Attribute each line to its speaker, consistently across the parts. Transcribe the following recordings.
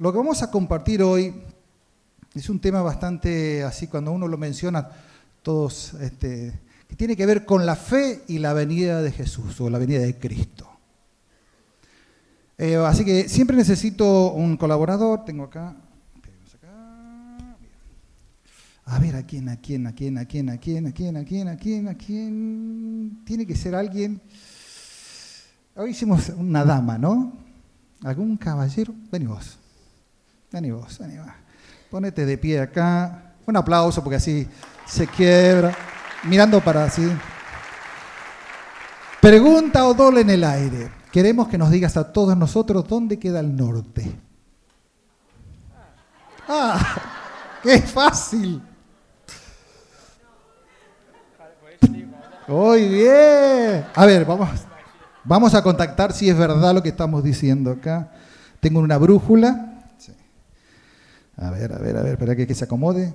Speaker 1: Lo que vamos a compartir hoy es un tema bastante así, cuando uno lo menciona, todos, este, que tiene que ver con la fe y la venida de Jesús o la venida de Cristo. Eh, así que siempre necesito un colaborador, tengo acá. A ver, ¿a quién, a quién, a quién, a quién, a quién, a quién, a quién, a quién, a quién? Tiene que ser alguien. Hoy hicimos una dama, ¿no? ¿Algún caballero? Vení vos. Vení vos, vení vos. Ponete de pie acá. Un aplauso porque así se quiebra. Mirando para así. Pregunta o doble en el aire. Queremos que nos digas a todos nosotros dónde queda el norte. ¡Ah! ¡Qué fácil! Muy bien. A ver, vamos, vamos a contactar si es verdad lo que estamos diciendo acá. Tengo una brújula. A ver, a ver, a ver, espera que, se acomode.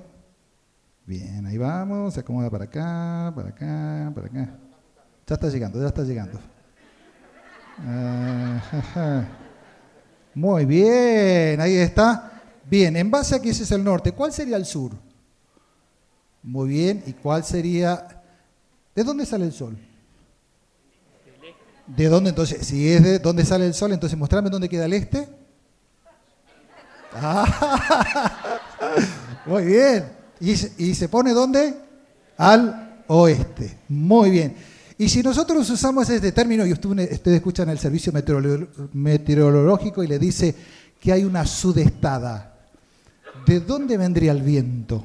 Speaker 1: Bien, ahí vamos, se acomoda para acá, para acá, para acá. Ya está llegando, ya está llegando. Muy bien, ahí está. Bien, en base a que ese es el norte, ¿cuál sería el sur? Muy bien, ¿y cuál sería... ¿De dónde sale el sol? ¿De dónde entonces? Si es de dónde sale el sol, entonces mostrame dónde queda el este. Muy bien. ¿Y, se pone dónde? Al oeste. Muy bien. Y si nosotros usamos este término, y ustedes escuchan el servicio meteorológico y le dice que hay una sudestada, ¿de dónde vendría el viento?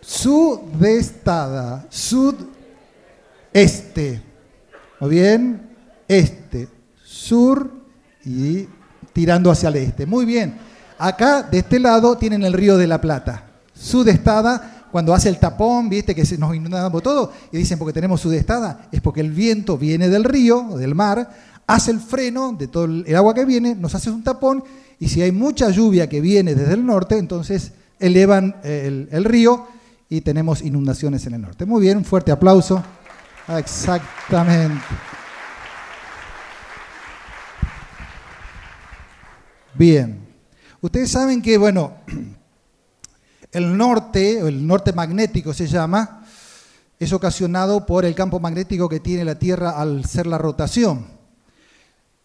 Speaker 1: Sudestada, sudeste. ¿Muy bien? Este, sur y tirando hacia el este. Muy bien. Acá, de este lado, tienen el río de la Plata. Sudestada, cuando hace el tapón, viste que nos inundamos todo, y dicen porque tenemos sudestada, es porque el viento viene del río, del mar, hace el freno de todo el agua que viene, nos hace un tapón, y si hay mucha lluvia que viene desde el norte, entonces elevan el, el río y tenemos inundaciones en el norte. Muy bien, un fuerte aplauso. Exactamente. Bien. Ustedes saben que, bueno, el norte, el norte magnético se llama, es ocasionado por el campo magnético que tiene la Tierra al ser la rotación.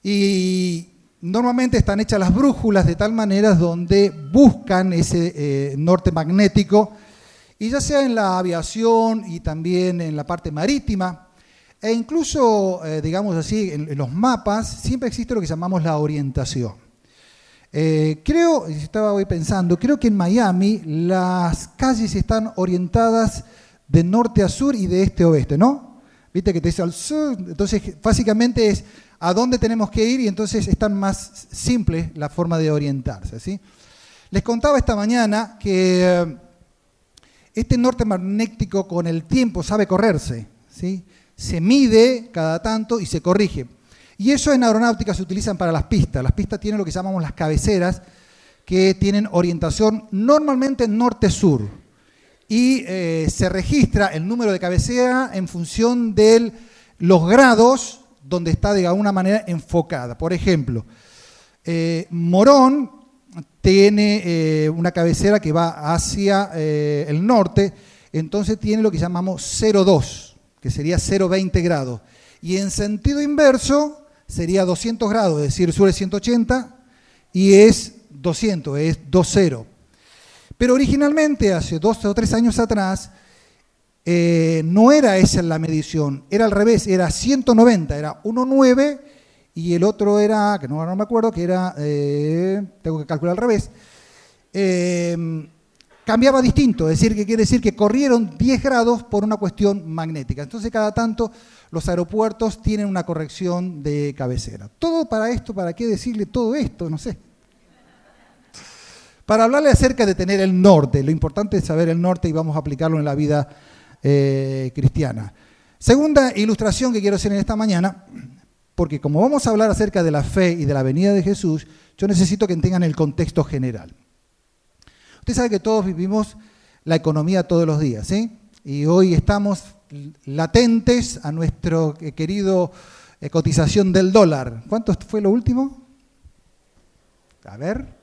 Speaker 1: Y normalmente están hechas las brújulas de tal manera donde buscan ese eh, norte magnético, y ya sea en la aviación y también en la parte marítima, e incluso, eh, digamos así, en los mapas, siempre existe lo que llamamos la orientación. Eh, creo, estaba hoy pensando, creo que en Miami las calles están orientadas de norte a sur y de este a oeste, ¿no? Viste que te dice al sur, entonces básicamente es a dónde tenemos que ir y entonces es tan más simple la forma de orientarse, ¿sí? Les contaba esta mañana que eh, este norte magnético con el tiempo sabe correrse, ¿sí? Se mide cada tanto y se corrige. Y eso en aeronáutica se utilizan para las pistas. Las pistas tienen lo que llamamos las cabeceras, que tienen orientación normalmente norte-sur. Y eh, se registra el número de cabecera en función de los grados donde está de alguna manera enfocada. Por ejemplo, eh, Morón tiene eh, una cabecera que va hacia el norte, entonces tiene lo que llamamos 0,2, que sería 0,20 grados. Y en sentido inverso, sería 200 grados, es decir, sur es 180 y es 200, es 2,0. Pero originalmente, hace dos o tres años atrás, eh, no era esa la medición, era al revés, era 190, era 1,9 y el otro era, que no, me acuerdo, que era, eh, tengo que calcular al revés, eh, cambiaba distinto, es decir, que quiere decir que corrieron 10 grados por una cuestión magnética. Entonces, cada tanto los aeropuertos tienen una corrección de cabecera. Todo para esto, ¿para qué decirle todo esto? No sé. Para hablarle acerca de tener el norte, lo importante es saber el norte y vamos a aplicarlo en la vida eh, cristiana. Segunda ilustración que quiero hacer en esta mañana, porque como vamos a hablar acerca de la fe y de la venida de Jesús, yo necesito que tengan el contexto general. Usted sabe que todos vivimos la economía todos los días, ¿sí? Y hoy estamos latentes a nuestro querido eh, cotización del dólar. ¿Cuánto fue lo último? A ver.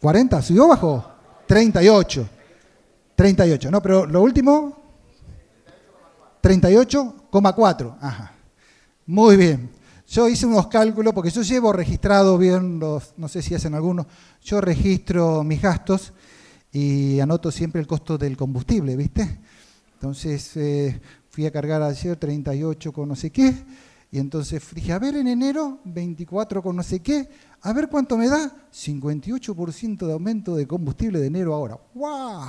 Speaker 1: 40, ¿subió o bajó? 38. 38, no, pero lo último, 38,4. Ajá. Muy bien. Yo hice unos cálculos, porque yo llevo registrado bien los, no sé si hacen algunos, yo registro mis gastos y anoto siempre el costo del combustible, ¿viste? Entonces eh, fui a cargar ayer 38 con no sé qué, y entonces dije, a ver, en enero 24 con no sé qué, a ver cuánto me da, 58% de aumento de combustible de enero ahora. ¡Wow!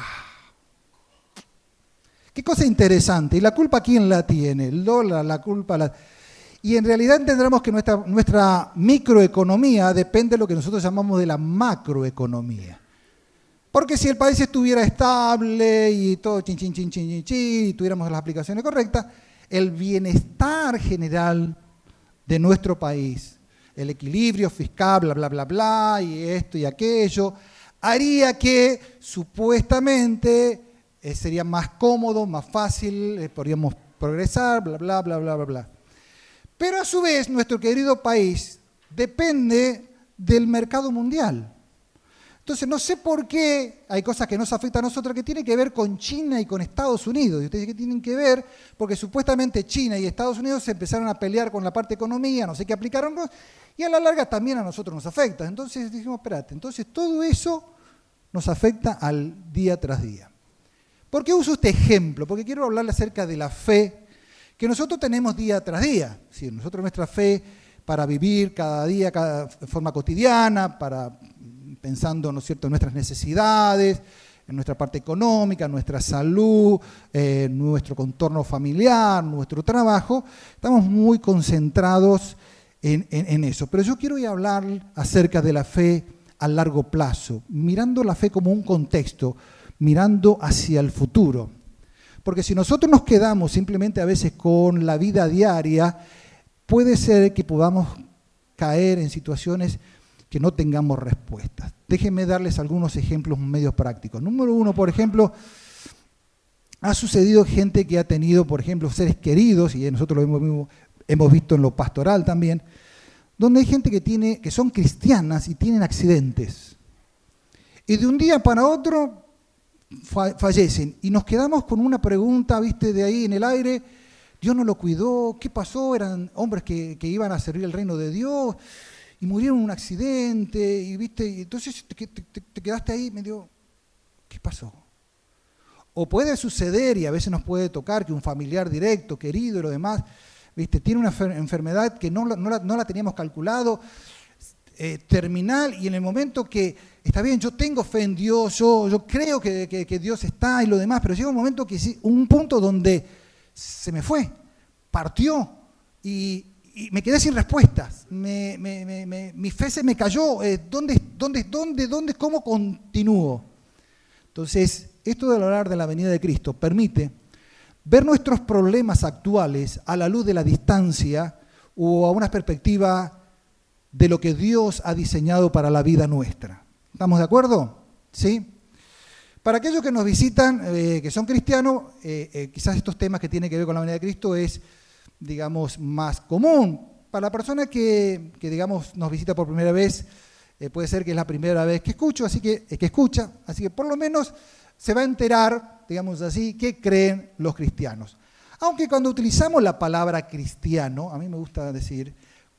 Speaker 1: Qué cosa interesante. ¿Y la culpa quién la tiene? El dólar, la culpa la... Y en realidad entenderemos que nuestra, microeconomía depende de lo que nosotros llamamos de la macroeconomía. Porque si el país estuviera estable y todo chin, chin, chin, chin, chin, y tuviéramos las aplicaciones correctas, el bienestar general de nuestro país, el equilibrio fiscal, bla, bla, bla, bla, y esto y aquello, haría que supuestamente eh, sería más cómodo, más fácil, eh, podríamos progresar, bla, bla, bla, bla, bla, bla. Pero a su vez, nuestro querido país depende del mercado mundial. Entonces, no sé por qué hay cosas que nos afectan a nosotros que tienen que ver con China y con Estados Unidos. Y ustedes que tienen que ver, porque supuestamente China y Estados Unidos se empezaron a pelear con la parte economía, no sé qué aplicaron, y a la larga también a nosotros nos afecta. Entonces dijimos, espérate, entonces todo eso nos afecta al día tras día. ¿Por qué uso este ejemplo? Porque quiero hablarle acerca de la fe que nosotros tenemos día tras día. Si nosotros nuestra fe para vivir cada día, cada forma cotidiana, para pensando, ¿no cierto?, en nuestras necesidades, en nuestra parte económica, nuestra salud, eh, nuestro contorno familiar, nuestro trabajo, estamos muy concentrados en, en, eso. Pero yo quiero hablar acerca de la fe a largo plazo, mirando la fe como un contexto, mirando hacia el futuro. Porque si nosotros nos quedamos simplemente a veces con la vida diaria, puede ser que podamos caer en situaciones que no tengamos respuestas. Déjenme darles algunos ejemplos medios prácticos. Número uno, por ejemplo, ha sucedido gente que ha tenido, por ejemplo, seres queridos, y nosotros lo hemos, hemos visto en lo pastoral también, donde hay gente que, tiene, que son cristianas y tienen accidentes. Y de un día para otro fallecen. Y nos quedamos con una pregunta, viste, de ahí en el aire, Dios no lo cuidó, ¿qué pasó? Eran hombres que, iban a servir el reino de Dios y murieron en un accidente, y viste, y entonces te, te, quedaste ahí medio, ¿qué pasó? O puede suceder, y a veces nos puede tocar, que un familiar directo, querido y lo demás, viste, tiene una enfermedad que no, no, la, no la teníamos calculado, eh, terminal y en el momento que, está bien, yo tengo fe en Dios, yo, yo creo que, Dios está y lo demás, pero llega un momento que un punto donde se me fue, partió y, me quedé sin respuestas, mi fe se me cayó, eh, ¿dónde, dónde, dónde, dónde, cómo continúo? Entonces, esto de hablar de la venida de Cristo permite ver nuestros problemas actuales a la luz de la distancia o a una perspectiva de lo que Dios ha diseñado para la vida nuestra. ¿Estamos de acuerdo? ¿Sí? Para aquellos que nos visitan, eh, que son cristianos, eh, eh, quizás estos temas que tienen que ver con la venida de Cristo es, digamos, más común. Para la persona que, digamos, nos visita por primera vez, puede ser que es la primera vez que escucho, así que, que escucha, así que por lo menos se va a enterar, digamos así, qué creen los cristianos. Aunque cuando utilizamos la palabra cristiano, a mí me gusta decir,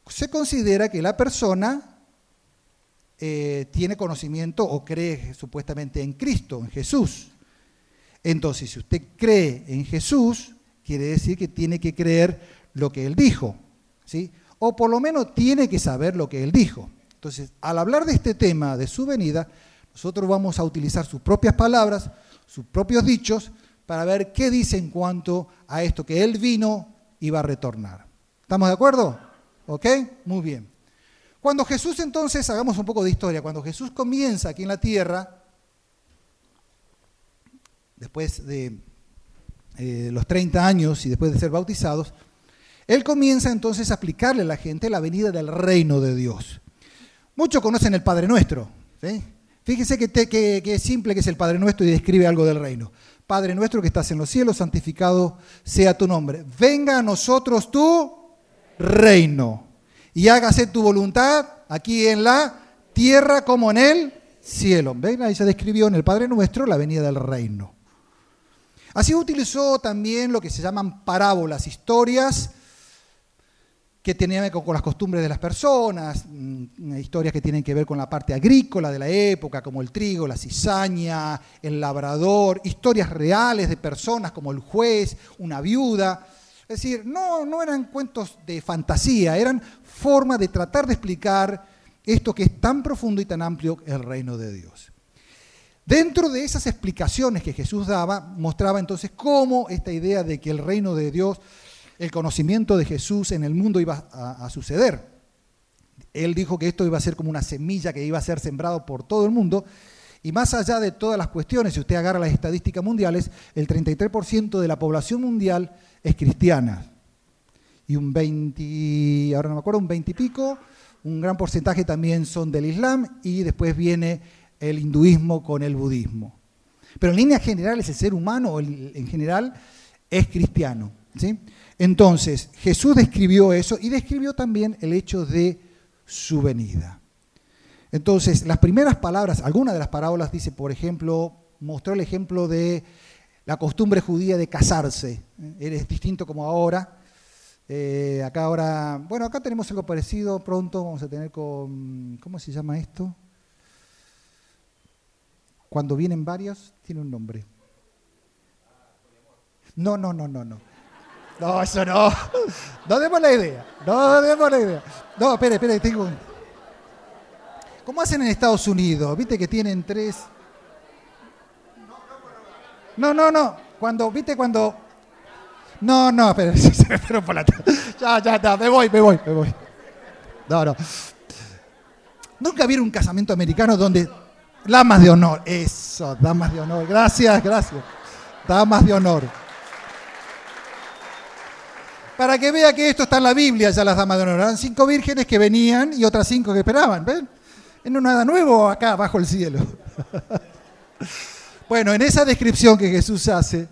Speaker 1: se considera que la persona eh, tiene conocimiento o cree supuestamente en Cristo, en Jesús. Entonces, si usted cree en Jesús, quiere decir que tiene que creer lo que Él dijo, ¿sí? O por lo menos tiene que saber lo que Él dijo. Entonces, al hablar de este tema, de su venida, nosotros vamos a utilizar sus propias palabras, sus propios dichos, para ver qué dice en cuanto a esto que Él vino y va a retornar. ¿Estamos de acuerdo? ¿Ok? Muy bien. Cuando Jesús entonces, hagamos un poco de historia, cuando Jesús comienza aquí en la tierra, después de eh, los 30 años y después de ser bautizados, Él comienza entonces a explicarle a la gente la venida del reino de Dios. Muchos conocen el Padre Nuestro. ¿sí? Fíjese que, simple que es el Padre Nuestro y describe algo del reino. Padre nuestro que estás en los cielos, santificado sea tu nombre. Venga a nosotros tú reino y hágase tu voluntad aquí en la tierra como en el cielo. ¿Ven? Ahí se describió en el Padre Nuestro la venida del reino. Así utilizó también lo que se llaman parábolas, historias que tenían que ver con las costumbres de las personas, mm, historias que tienen que ver con la parte agrícola de la época, como el trigo, la cizaña, el labrador, historias reales de personas como el juez, una viuda. Es decir, no, eran cuentos de fantasía, eran formas de tratar de explicar esto que es tan profundo y tan amplio, el reino de Dios. Dentro de esas explicaciones que Jesús daba, mostraba entonces cómo esta idea de que el reino de Dios el conocimiento de Jesús en el mundo iba a, suceder. Él dijo que esto iba a ser como una semilla que iba a ser sembrado por todo el mundo. Y más allá de todas las cuestiones, si usted agarra las estadísticas mundiales, el 33% de la población mundial es cristiana. Y un 20, ahora no me acuerdo, un 20 y pico, un gran porcentaje también son del Islam y después viene el hinduismo con el budismo. Pero en líneas generales el ser humano en general es cristiano. ¿sí? Entonces, Jesús describió eso y describió también el hecho de su venida. Entonces, las primeras palabras, algunas de las parábolas dice, por ejemplo, mostró el ejemplo de la costumbre judía de casarse. Es distinto como ahora. Eh, acá ahora, bueno, acá tenemos algo parecido, pronto vamos a tener con, ¿cómo se llama esto? Cuando vienen varios, tiene un nombre. No, no, no, no, no. No, eso no. No demos la idea. No demos la idea. No, espere, espere, tengo. ¿Cómo hacen en Estados Unidos? ¿Viste que tienen tres? No, no, no. Cuando, ¿viste cuando? No, no, se me por la. Ya, ya, ya, me voy, me voy, me voy. No, no. Nunca vieron un casamiento americano donde damas de honor. Eso, damas de honor. Gracias, gracias. Damas de honor. Para que vea que esto está en la Biblia, ya las damas de honor. Eran cinco vírgenes que venían y otras cinco que esperaban. ¿Ven? No nada nuevo acá bajo el cielo. bueno, en esa descripción que Jesús hace,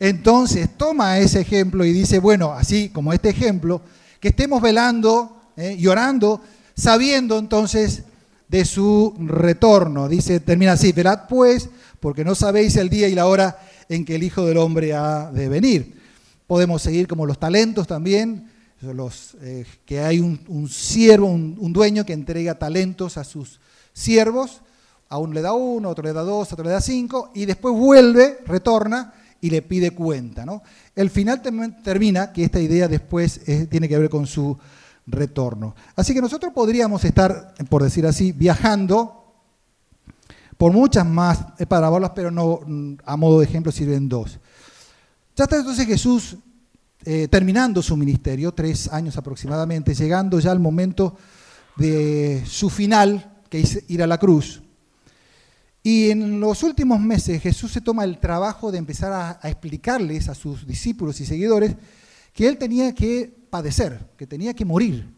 Speaker 1: entonces toma ese ejemplo y dice, bueno, así como este ejemplo, que estemos velando eh, y orando, sabiendo entonces de su retorno. Dice, termina así, velad pues, porque no sabéis el día y la hora en que el Hijo del Hombre ha de venir. Podemos seguir como los talentos también, los, eh, que hay un, siervo, un, dueño que entrega talentos a sus siervos, a uno le da uno, otro le da dos, otro le da cinco, y después vuelve, retorna y le pide cuenta. ¿no? El final termina que esta idea después tiene que ver con su retorno. Así que nosotros podríamos estar, por decir así, viajando por muchas más parábolas, pero no a modo de ejemplo sirven dos. Ya está entonces Jesús eh, terminando su ministerio, tres años aproximadamente, llegando ya al momento de su final, que es ir a la cruz. Y en los últimos meses Jesús se toma el trabajo de empezar a, explicarles a sus discípulos y seguidores que él tenía que padecer, que tenía que morir,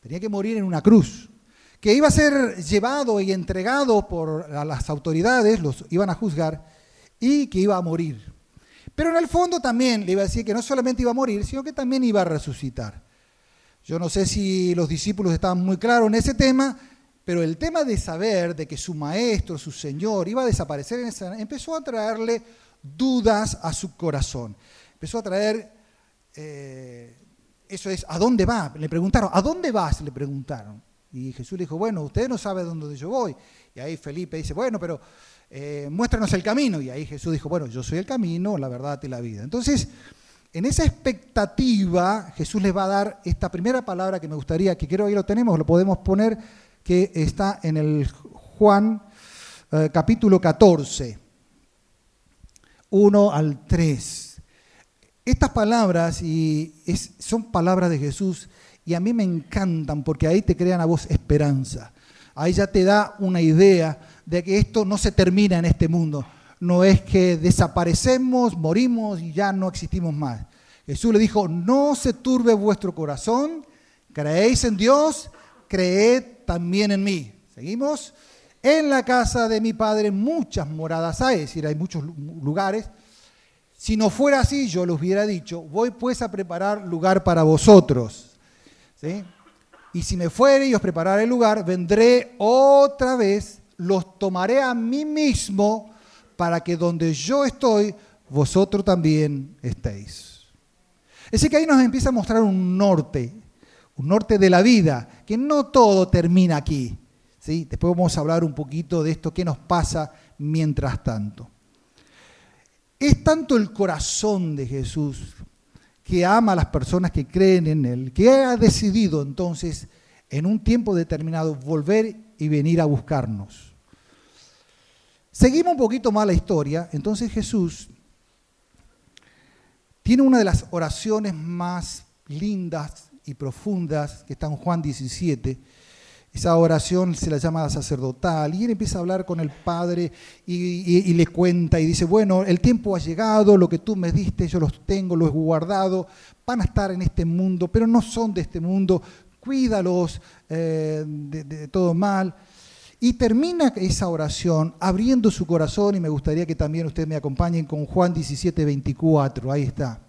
Speaker 1: tenía que morir en una cruz, que iba a ser llevado y entregado por las autoridades, los iban a juzgar, y que iba a morir. Pero en el fondo también le iba a decir que no solamente iba a morir, sino que también iba a resucitar. Yo no sé si los discípulos estaban muy claros en ese tema, pero el tema de saber de que su maestro, su Señor, iba a desaparecer en esa, empezó a traerle dudas a su corazón. Empezó a traer, eh, eso es, ¿a dónde va? Le preguntaron, ¿a dónde vas? Le preguntaron. Y Jesús le dijo, bueno, usted no sabe dónde yo voy. Y ahí Felipe dice, bueno, pero eh, muéstranos el camino. Y ahí Jesús dijo, bueno, yo soy el camino, la verdad y la vida. Entonces, en esa expectativa, Jesús les va a dar esta primera palabra que me gustaría, que creo que lo tenemos, lo podemos poner, que está en el Juan eh, capítulo 14, 1 al 3. Estas palabras y son palabras de Jesús y a mí me encantan porque ahí te crean a vos esperanza. Ahí ya te da una idea de que esto no se termina en este mundo. No es que desaparecemos, morimos y ya no existimos más. Jesús le dijo, no se turbe vuestro corazón, creéis en Dios, creed también en mí. ¿Seguimos? En la casa de mi Padre muchas moradas hay, es decir, hay muchos lugares. Si no fuera así, yo les hubiera dicho, voy pues a preparar lugar para vosotros. ¿Sí? Y si me fuere y os prepararé el lugar, vendré otra vez, los tomaré a mí mismo, para que donde yo estoy, vosotros también estéis. Es decir, que ahí nos empieza a mostrar un norte, un norte de la vida, que no todo termina aquí. ¿sí? Después vamos a hablar un poquito de esto, qué nos pasa mientras tanto. Es tanto el corazón de Jesús que ama a las personas que creen en Él, que ha decidido entonces en un tiempo determinado volver y venir a buscarnos. Seguimos un poquito más la historia, entonces Jesús tiene una de las oraciones más lindas y profundas que está en Juan 17. Esa oración se la llama sacerdotal y él empieza a hablar con el Padre y, le cuenta y dice, bueno, el tiempo ha llegado, lo que tú me diste, yo los tengo, los he guardado, van a estar en este mundo, pero no son de este mundo, cuídalos eh, de, de todo mal. Y termina esa oración abriendo su corazón y me gustaría que también ustedes me acompañen con Juan 17, 24. Ahí está.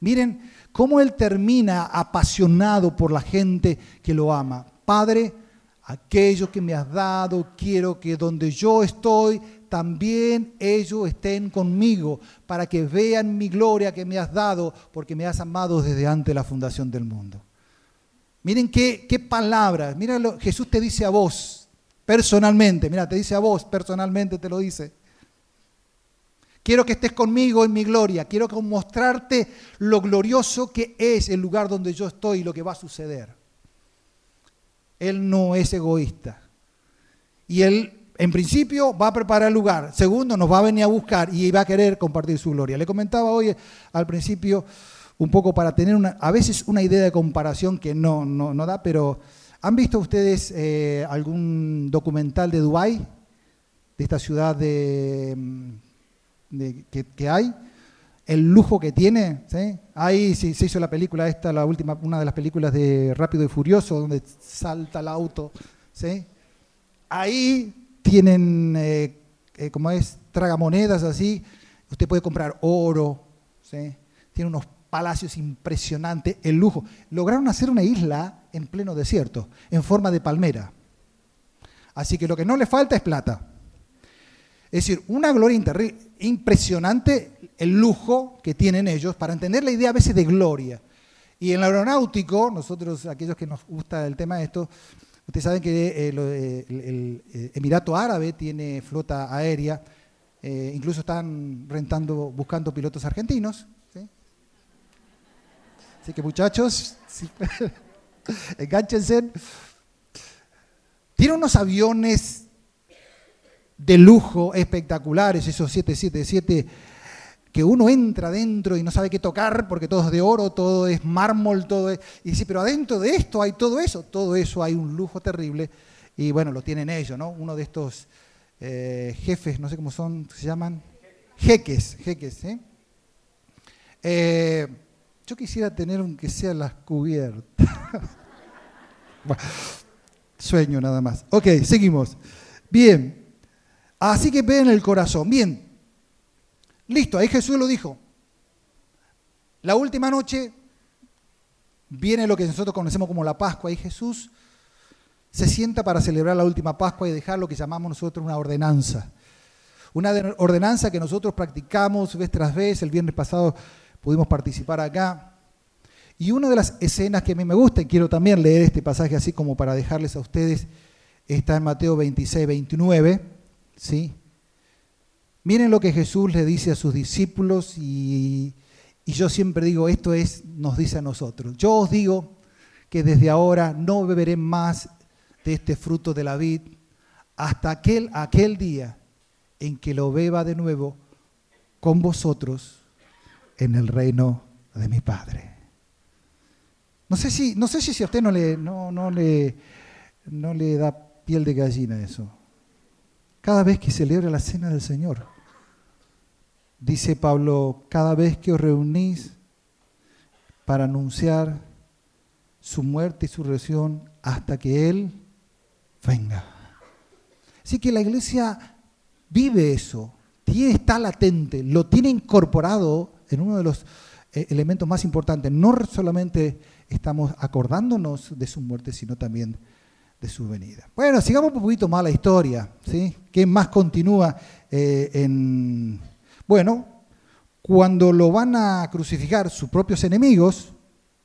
Speaker 1: Miren cómo él termina apasionado por la gente que lo ama. Padre, aquello que me has dado, quiero que donde yo estoy, también ellos estén conmigo, para que vean mi gloria que me has dado, porque me has amado desde antes de la fundación del mundo. Miren qué, qué palabras. Mira, Jesús te dice a vos, personalmente, mira, te dice a vos, personalmente te lo dice. Quiero que estés conmigo en mi gloria, quiero mostrarte lo glorioso que es el lugar donde yo estoy y lo que va a suceder. Él no es egoísta. Y él, en principio, va a preparar el lugar. Segundo, nos va a venir a buscar y va a querer compartir su gloria. Le comentaba hoy al principio, un poco para tener una, a veces una idea de comparación que no, no, da, pero ¿Han visto ustedes eh, algún documental de Dubái, de esta ciudad de, mm, que, hay? El lujo que tiene, Ahí se, hizo la película esta, la última, una de las películas de Rápido y Furioso, donde salta el auto. Ahí tienen, eh, eh, como es, tragamonedas así, usted puede comprar oro. Tiene unos palacios impresionantes, el lujo. Lograron hacer una isla en pleno desierto, en forma de palmera. Así que lo que no le falta es plata. Es decir, una gloria impresionante el lujo que tienen ellos para entender la idea a veces de gloria. Y en el aeronáutico, nosotros, aquellos que nos gusta el tema de esto, ustedes saben que eh, eh, el, eh, Emirato Árabe tiene flota aérea, incluso están rentando, buscando pilotos argentinos. Así que muchachos, Enganchense. Tiene unos aviones de lujo espectaculares, esos 777, que uno entra adentro y no sabe qué tocar porque todo es de oro, todo es mármol, todo es... Y dice, pero adentro de esto hay todo eso, todo eso hay un lujo terrible. Y bueno, lo tienen ellos, ¿no? Uno de estos eh, jefes, no sé cómo son, se llaman? Jeques, jeques, ¿eh? eh yo quisiera tener aunque sea las cubiertas. sueño nada más. Ok, seguimos. Bien. Así que ven el corazón. Bien. Listo, ahí Jesús lo dijo. La última noche viene lo que nosotros conocemos como la Pascua. Y Jesús se sienta para celebrar la última Pascua y dejar lo que llamamos nosotros una ordenanza. Una ordenanza que nosotros practicamos vez tras vez. El viernes pasado pudimos participar acá. Y una de las escenas que a mí me gusta, y quiero también leer este pasaje así como para dejarles a ustedes, está en Mateo 26, 29. ¿Sí? Miren lo que Jesús le dice a sus discípulos y, y yo siempre digo, esto es, nos dice a nosotros. Yo os digo que desde ahora no beberé más de este fruto de la vid hasta aquel, aquel día en que lo beba de nuevo con vosotros en el reino de mi Padre. No sé si, no sé si a usted no le, no, no, le, no le da piel de gallina eso. Cada vez que celebra la cena del Señor, dice Pablo, cada vez que os reunís para anunciar su muerte y su resurrección hasta que Él venga. Así que la iglesia vive eso, tiene, está latente, lo tiene incorporado en uno de los eh, elementos más importantes. No solamente estamos acordándonos de su muerte, sino también de su venida. Bueno, sigamos un poquito más la historia, ¿sí? ¿Qué más continúa eh, en... Bueno, cuando lo van a crucificar sus propios enemigos,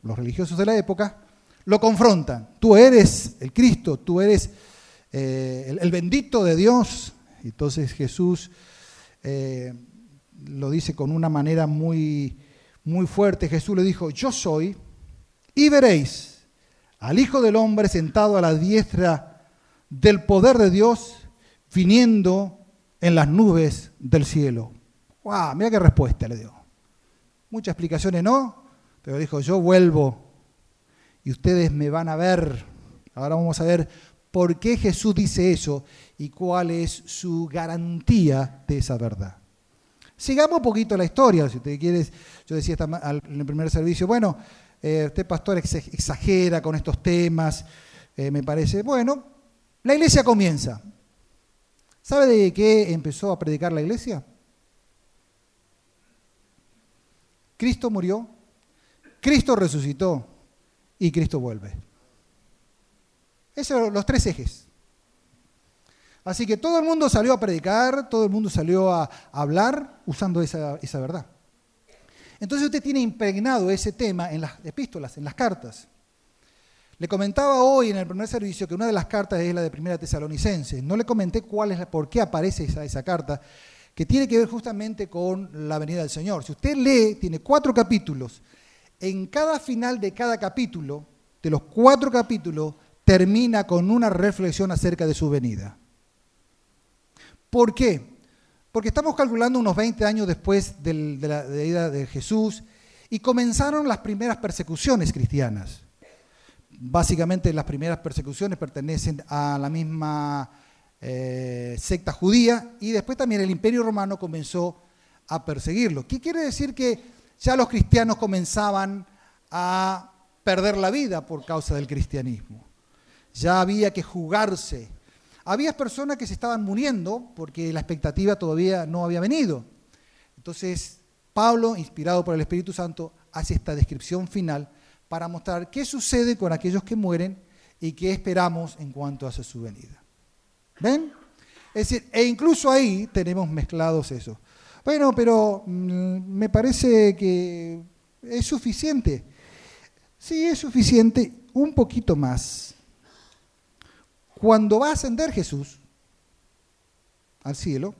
Speaker 1: los religiosos de la época, lo confrontan. Tú eres el Cristo, tú eres eh, el, bendito de Dios. Entonces Jesús eh, lo dice con una manera muy, muy fuerte. Jesús le dijo, yo soy, y veréis al Hijo del Hombre sentado a la diestra del poder de Dios, viniendo en las nubes del cielo. ¡Wow! Mira qué respuesta le dio. Muchas explicaciones no, pero dijo, yo vuelvo y ustedes me van a ver. Ahora vamos a ver por qué Jesús dice eso y cuál es su garantía de esa verdad. Sigamos un poquito la historia, si usted quiere, yo decía en el primer servicio, bueno, eh, usted pastor exagera con estos temas, eh, me parece, bueno, la iglesia comienza. ¿Sabe de qué empezó a predicar la iglesia? Cristo murió, Cristo resucitó y Cristo vuelve. Esos son los tres ejes. Así que todo el mundo salió a predicar, todo el mundo salió a hablar usando esa, esa verdad. Entonces usted tiene impregnado ese tema en las epístolas, en las cartas. Le comentaba hoy en el primer servicio que una de las cartas es la de Primera Tesalonicense. No le comenté cuál es, por qué aparece esa, esa carta, que tiene que ver justamente con la venida del Señor. Si usted lee, tiene cuatro capítulos. En cada final de cada capítulo, de los cuatro capítulos, termina con una reflexión acerca de su venida. ¿Por qué? Porque estamos calculando unos 20 años después de la venida de Jesús y comenzaron las primeras persecuciones cristianas. Básicamente las primeras persecuciones pertenecen a la misma eh, secta judía y después también el imperio romano comenzó a perseguirlo. ¿Qué quiere decir que ya los cristianos comenzaban a perder la vida por causa del cristianismo? Ya había que jugarse había personas que se estaban muriendo porque la expectativa todavía no había venido. Entonces, Pablo, inspirado por el Espíritu Santo, hace esta descripción final para mostrar qué sucede con aquellos que mueren y qué esperamos en cuanto a su venida. ¿Ven? Es decir, e incluso ahí tenemos mezclados eso. Bueno, pero mm, me parece que es suficiente. Sí, es suficiente, un poquito más. Cuando va a ascender Jesús al cielo,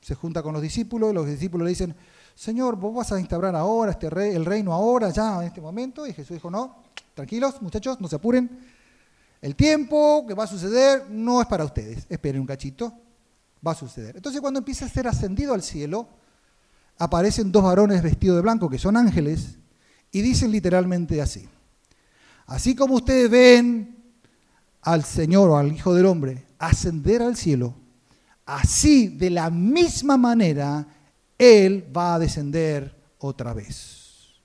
Speaker 1: se junta con los discípulos, los discípulos le dicen, Señor, vos vas a instaurar ahora este rey, el reino ahora, ya, en este momento. Y Jesús dijo, no, tranquilos, muchachos, no se apuren. El tiempo que va a suceder no es para ustedes. Esperen un cachito, va a suceder. Entonces cuando empieza a ser ascendido al cielo, aparecen dos varones vestidos de blanco, que son ángeles, y dicen literalmente así. Así como ustedes ven al Señor o al Hijo del Hombre ascender al cielo, así de la misma manera Él va a descender otra vez.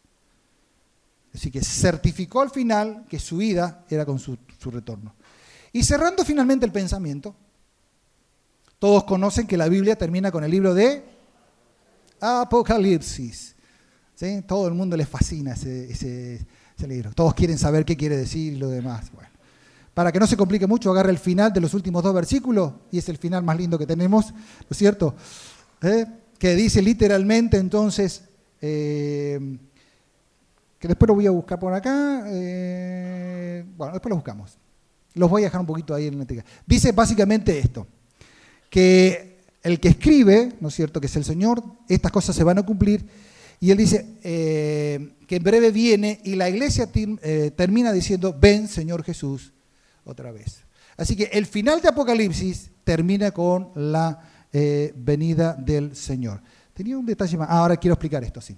Speaker 1: Así que certificó al final que su vida era con su, retorno. Y cerrando finalmente el pensamiento, todos conocen que la Biblia termina con el libro de Apocalipsis. ¿Sí? Todo el mundo le fascina ese, ese, libro. Todos quieren saber qué quiere decir y lo demás. Bueno. Para que no se complique mucho, agarre el final de los últimos dos versículos, y es el final más lindo que tenemos, ¿no es cierto? ¿Eh? Que dice literalmente entonces, eh, que después lo voy a buscar por acá, eh, bueno, después lo buscamos. Los voy a dejar un poquito ahí en la antigua. Dice básicamente esto, que el que escribe, ¿no es cierto?, que es el Señor, estas cosas se van a cumplir, y él dice que en breve viene y la iglesia termina diciendo, ven Señor Jesús, otra vez. Así que el final de Apocalipsis termina con la eh, venida del Señor. Tenía un detalle más. Ah, ahora quiero explicar esto, sí.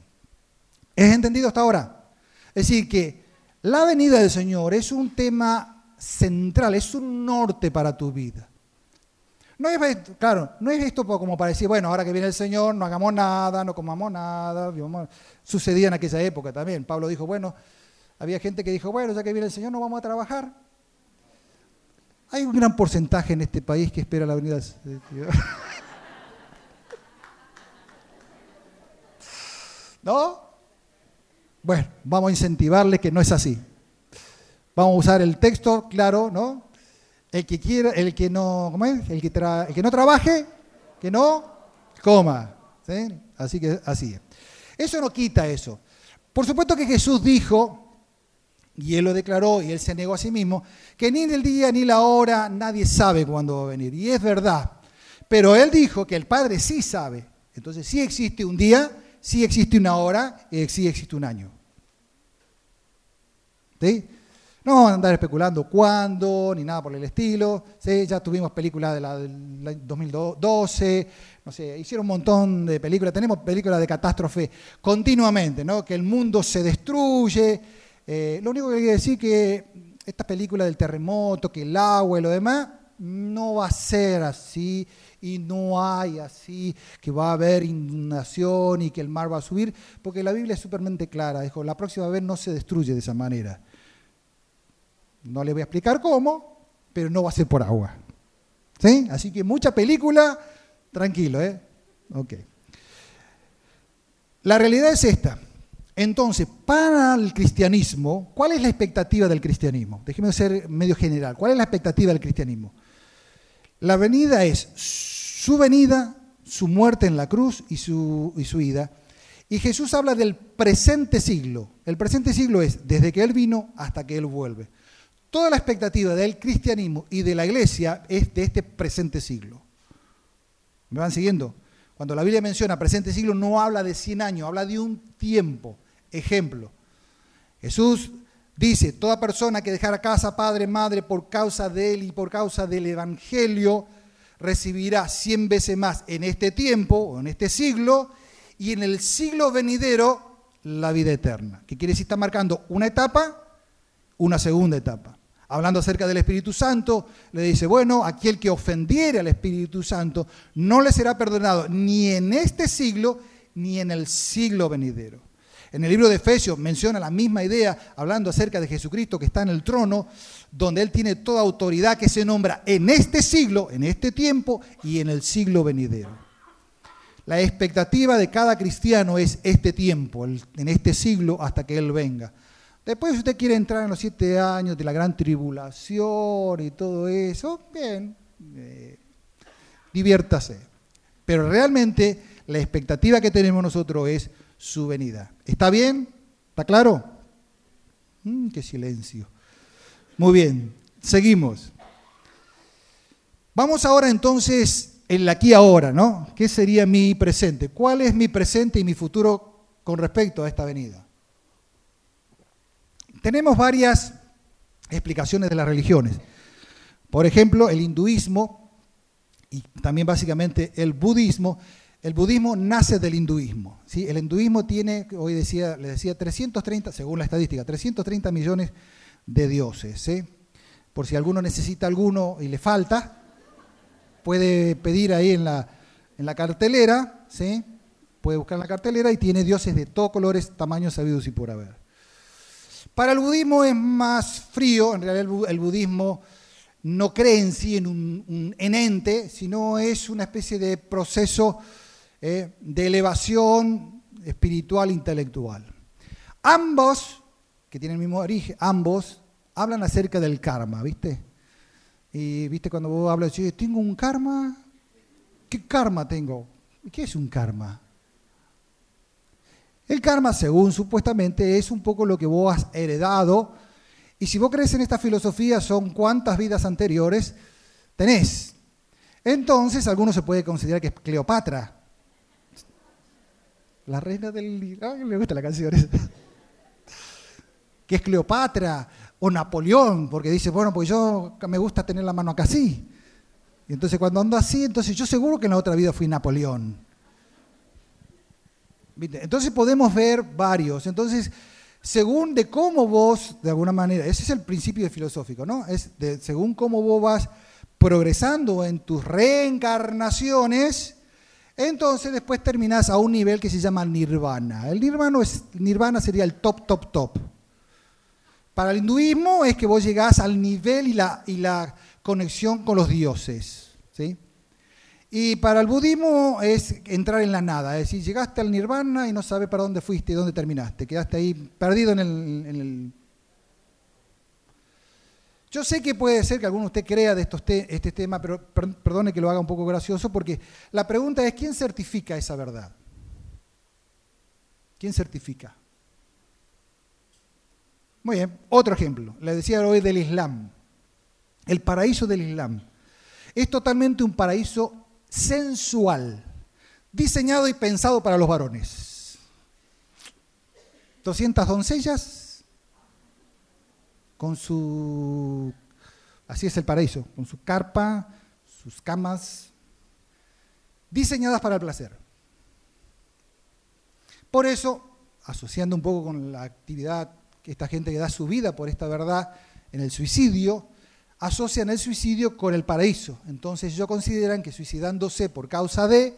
Speaker 1: ¿Es entendido hasta ahora? Es decir, que la venida del Señor es un tema central, es un norte para tu vida. No es, claro, no es esto como para decir, bueno, ahora que viene el Señor, no hagamos nada, no comamos nada. Sucedía en aquella época también. Pablo dijo, bueno, había gente que dijo, bueno, ya que viene el Señor, no vamos a trabajar. Hay un gran porcentaje en este país que espera la venida. ¿No? Bueno, vamos a incentivarle que no es así. Vamos a usar el texto claro, ¿no? El que quiera, el que no, ¿cómo es? El que, el que no trabaje, que no coma. ¿sí? Así que así es. Eso no quita eso. Por supuesto que Jesús dijo, y él lo declaró y él se negó a sí mismo, que ni el día ni la hora nadie sabe cuándo va a venir. Y es verdad. Pero él dijo que el Padre sí sabe. Entonces sí existe un día, sí existe una hora y sí existe un año. ¿Sí? No vamos a andar especulando cuándo, ni nada por el estilo. ¿sí? Ya tuvimos películas de la, del 2012, no sé, hicieron un montón de películas. Tenemos películas de catástrofe continuamente, ¿no? Que el mundo se destruye. Eh, lo único que quiero decir es que esta película del terremoto, que el agua y lo demás, no va a ser así y no hay así que va a haber inundación y que el mar va a subir, porque la Biblia es supermente clara. Dijo, la próxima vez no se destruye de esa manera. No le voy a explicar cómo, pero no va a ser por agua. ¿Sí? Así que mucha película, tranquilo, ¿eh? La realidad es esta. Entonces, para el cristianismo, ¿cuál es la expectativa del cristianismo? Déjeme ser medio general. ¿Cuál es la expectativa del cristianismo? La venida es su venida, su muerte en la cruz y su, y su ida. Y Jesús habla del presente siglo. El presente siglo es desde que Él vino hasta que Él vuelve. Toda la expectativa del cristianismo y de la iglesia es de este presente siglo. ¿Me van siguiendo? Cuando la Biblia menciona presente siglo no habla de 100 años, habla de un tiempo. Ejemplo, Jesús dice, toda persona que dejara casa, padre, madre, por causa de él y por causa del Evangelio, recibirá 100 veces más en este tiempo o en este siglo y en el siglo venidero la vida eterna. ¿Qué quiere decir? Está marcando una etapa, una segunda etapa hablando acerca del Espíritu Santo, le dice, bueno, aquel que ofendiere al Espíritu Santo no le será perdonado ni en este siglo ni en el siglo venidero. En el libro de Efesios menciona la misma idea, hablando acerca de Jesucristo que está en el trono, donde Él tiene toda autoridad que se nombra en este siglo, en este tiempo y en el siglo venidero. La expectativa de cada cristiano es este tiempo, en este siglo, hasta que Él venga. Después, si usted quiere entrar en los siete años de la gran tribulación y todo eso, bien, eh, diviértase. Pero realmente la expectativa que tenemos nosotros es su venida. ¿Está bien? ¿Está claro? Mm, qué silencio. Muy bien, seguimos. Vamos ahora entonces en la aquí ahora, ¿no? ¿Qué sería mi presente? ¿Cuál es mi presente y mi futuro con respecto a esta venida? Tenemos varias explicaciones de las religiones. Por ejemplo, el hinduismo y también básicamente el budismo. El budismo nace del hinduismo. ¿sí? El hinduismo tiene, hoy decía, le decía, 330, según la estadística, 330 millones de dioses. Por si alguno necesita alguno y le falta, puede pedir ahí en la, en la cartelera, ¿sí? puede buscar en la cartelera y tiene dioses de todos colores, tamaños sabidos y por haber. Para el budismo es más frío, en realidad el budismo no cree en sí en un, ente, sino es una especie de proceso eh, de elevación espiritual intelectual. Ambos, que tienen el mismo origen, ambos hablan acerca del karma, ¿viste? Y viste cuando vos hablas, tengo un karma, ¿qué karma tengo? ¿Qué es un karma? El karma, según supuestamente, es un poco lo que vos has heredado. Y si vos crees en esta filosofía, son cuántas vidas anteriores tenés. Entonces, algunos se puede considerar que es Cleopatra. La reina del... Ay, me gusta la canción. que es Cleopatra o Napoleón, porque dice, bueno, pues yo me gusta tener la mano acá así. Y entonces cuando ando así, entonces yo seguro que en la otra vida fui Napoleón. Entonces podemos ver varios. Entonces, según de cómo vos, de alguna manera, ese es el principio filosófico, ¿no? Es de, según cómo vos vas progresando en tus reencarnaciones, entonces después terminás a un nivel que se llama nirvana. El nirvana, es, nirvana sería el top, top, top. Para el hinduismo es que vos llegás al nivel y la, y la conexión con los dioses. ¿sí? Y para el budismo es entrar en la nada, es decir, llegaste al nirvana y no sabes para dónde fuiste y dónde terminaste, quedaste ahí perdido en el... Yo sé que puede ser que alguno de ustedes crea de estos este tema, pero perdone que lo haga un poco gracioso, porque la pregunta es, ¿quién certifica esa verdad? ¿Quién certifica? Muy bien, otro ejemplo, le decía hoy del Islam, el paraíso del Islam. Es totalmente un paraíso sensual, diseñado y pensado para los varones. 200 doncellas con su, así es el paraíso, con su carpa, sus camas, diseñadas para el placer. Por eso, asociando un poco con la actividad que esta gente que da su vida por esta verdad en el suicidio, asocian el suicidio con el paraíso. Entonces ellos consideran que suicidándose por causa de,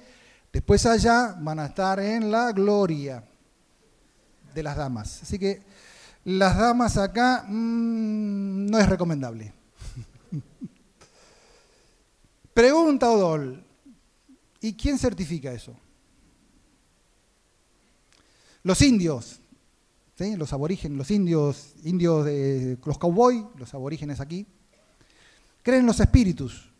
Speaker 1: después allá van a estar en la gloria de las damas. Así que las damas acá mm, no es recomendable. Pregunta Odol, ¿y quién certifica eso? Los indios, los aborígenes, los indios, indios de los cowboys, los aborígenes aquí, creen en los espíritus.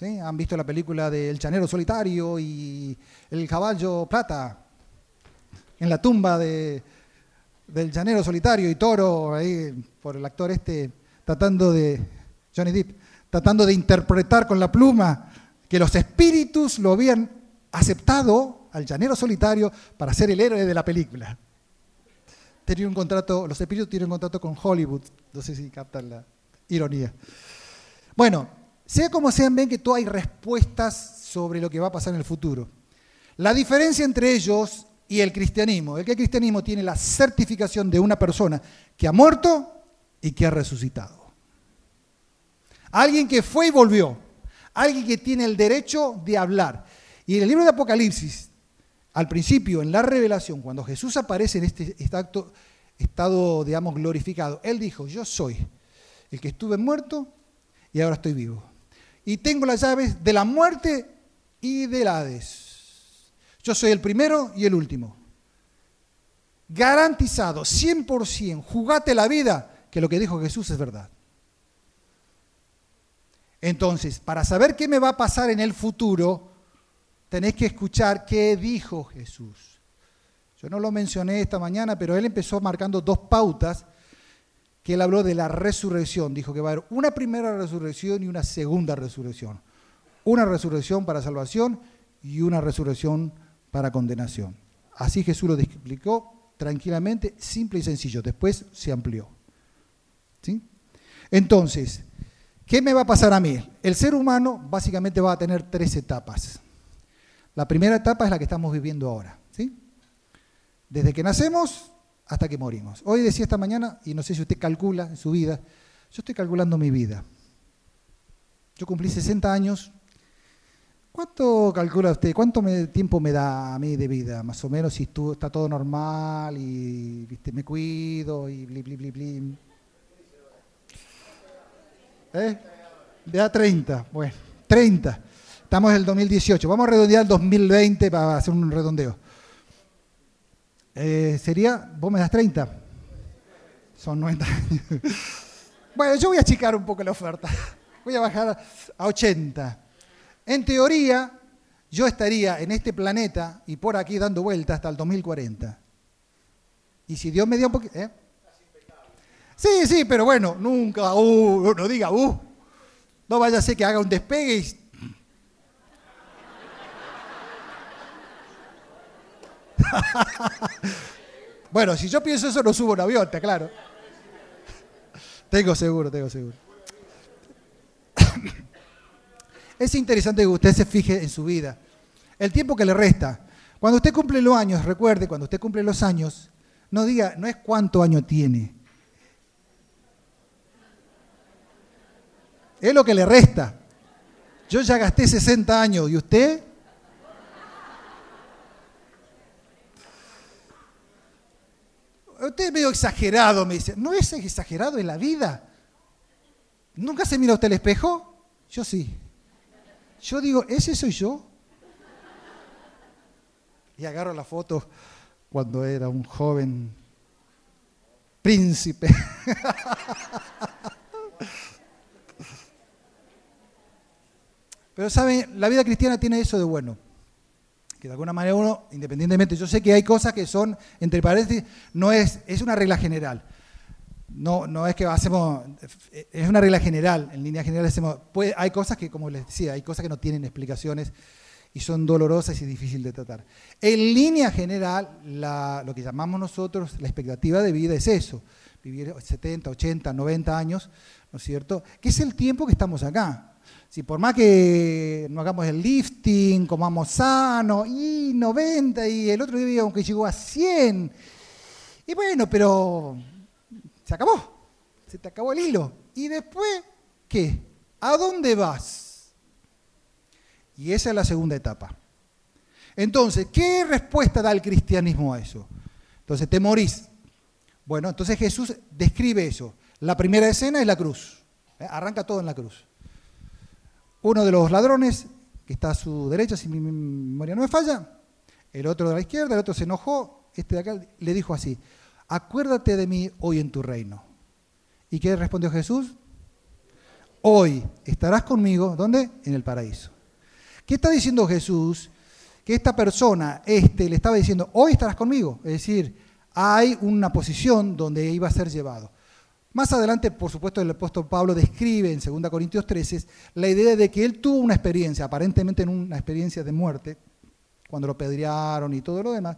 Speaker 1: Han visto la película de El Chanero Solitario y El Caballo Plata en la tumba de, del Llanero Solitario y Toro, ahí por el actor este, tratando de, Johnny Depp, tratando de interpretar con la pluma que los espíritus lo habían aceptado al Llanero Solitario para ser el héroe de la película. Tenía un contrato, los espíritus tienen un contrato con Hollywood, no sé si captan la ironía. Bueno, sea como sean, ven que tú hay respuestas sobre lo que va a pasar en el futuro. La diferencia entre ellos y el cristianismo es que el cristianismo tiene la certificación de una persona que ha muerto y que ha resucitado. Alguien que fue y volvió. Alguien que tiene el derecho de hablar. Y en el libro de Apocalipsis, al principio, en la revelación, cuando Jesús aparece en este estado, digamos, glorificado, Él dijo, yo soy el que estuve muerto y ahora estoy vivo. Y tengo las llaves de la muerte y del Hades. Yo soy el primero y el último. Garantizado, 100%, jugate la vida, que lo que dijo Jesús es verdad. Entonces, para saber qué me va a pasar en el futuro, tenéis que escuchar qué dijo Jesús. Yo no lo mencioné esta mañana, pero él empezó marcando dos pautas que él habló de la resurrección. Dijo que va a haber una primera resurrección y una segunda resurrección. Una resurrección para salvación y una resurrección para condenación. Así Jesús lo explicó tranquilamente, simple y sencillo. Después se amplió. ¿Sí? Entonces, ¿qué me va a pasar a mí? El ser humano básicamente va a tener tres etapas. La primera etapa es la que estamos viviendo ahora. ¿sí? Desde que nacemos hasta que morimos. Hoy decía esta mañana, y no sé si usted calcula en su vida, yo estoy calculando mi vida. Yo cumplí 60 años. ¿Cuánto calcula usted? ¿Cuánto tiempo me da a mí de vida? Más o menos si está todo normal y ¿viste? me cuido y bli, bli, bli, bli. ¿Eh? De a 30. Bueno, 30. Estamos en el 2018. Vamos a redondear el 2020 para hacer un redondeo. Eh, sería, vos me das 30. Son 90 años. Bueno, yo voy a achicar un poco la oferta. Voy a bajar a 80. En teoría, yo estaría en este planeta y por aquí dando vueltas hasta el 2040. Y si Dios me dio un poquito... ¿eh? Sí, sí, pero bueno, nunca, uh, no diga, uh, no vaya a ser que haga un despegue y bueno, si yo pienso eso, no subo un avión, está claro. Tengo seguro, tengo seguro. Es interesante que usted se fije en su vida. El tiempo que le resta. Cuando usted cumple los años, recuerde, cuando usted cumple los años, no diga, no es cuánto año tiene. Es lo que le resta. Yo ya gasté 60 años y usted usted es medio exagerado, me dice. ¿No es exagerado en la vida? ¿Nunca se mira usted al espejo? Yo sí. Yo digo, ¿ese soy yo? Y agarro la foto cuando era un joven príncipe. Pero saben, la vida cristiana tiene eso de bueno. Que de alguna manera uno, independientemente, yo sé que hay cosas que son, entre paréntesis, no es, es una regla general. No, no es que hacemos, es una regla general, en línea general hacemos, hay cosas que, como les decía, hay cosas que no tienen explicaciones y son dolorosas y difíciles de tratar. En línea general, lo que llamamos nosotros la expectativa de vida es eso, vivir 70, 80, 90 años, ¿no es cierto? Que es el tiempo que estamos acá. Si por más que no hagamos el lifting, comamos sano, y 90, y el otro día aunque llegó a 100, y bueno, pero se acabó, se te acabó el hilo. ¿Y después qué? ¿A dónde vas? Y esa es la segunda etapa. Entonces, ¿qué respuesta da el cristianismo a eso? Entonces, te morís. Bueno, entonces Jesús describe eso. La primera escena es la cruz. ¿eh? Arranca todo en la cruz. Uno de los ladrones, que está a su derecha, si mi memoria no me falla, el otro de la izquierda, el otro se enojó, este de acá le dijo así, acuérdate de mí hoy en tu reino. ¿Y qué respondió Jesús? Hoy estarás conmigo, ¿dónde? En el paraíso. ¿Qué está diciendo Jesús? Que esta persona, este, le estaba diciendo, hoy estarás conmigo. Es decir, hay una posición donde iba a ser llevado. Más adelante, por supuesto, el apóstol Pablo describe en 2 Corintios 13 la idea de que él tuvo una experiencia, aparentemente en una experiencia de muerte, cuando lo pedrearon y todo lo demás,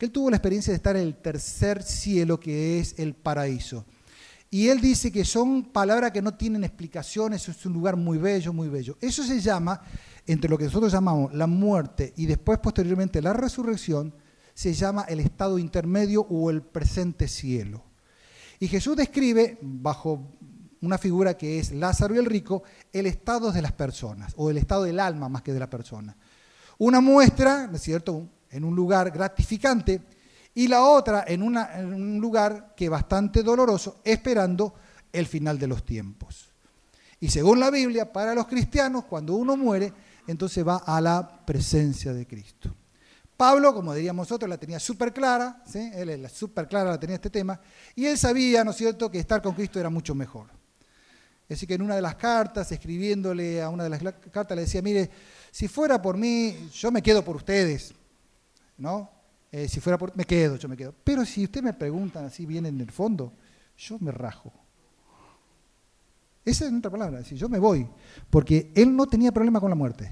Speaker 1: que él tuvo la experiencia de estar en el tercer cielo, que es el paraíso. Y él dice que son palabras que no tienen explicaciones, es un lugar muy bello, muy bello. Eso se llama, entre lo que nosotros llamamos la muerte y después posteriormente la resurrección, se llama el estado intermedio o el presente cielo. Y Jesús describe, bajo una figura que es Lázaro y el rico, el estado de las personas, o el estado del alma más que de la persona. Una muestra, ¿no es cierto?, en un lugar gratificante y la otra en, un lugar que bastante doloroso, esperando el final de los tiempos. Y según la Biblia, para los cristianos, cuando uno muere, entonces va a la presencia de Cristo. Pablo, como diríamos nosotros, la tenía súper clara, él súper clara la tenía este tema, y él sabía, ¿no es cierto?, que estar con Cristo era mucho mejor. Así que en una de las cartas, escribiéndole a una de las cartas, le decía, mire, si fuera por mí, yo me quedo por ustedes, ¿no? Eh, si fuera por, me quedo, yo me quedo. Pero si usted me preguntan así bien en el fondo, yo me rajo. Esa es otra palabra, si yo me voy, porque él no tenía problema con la muerte.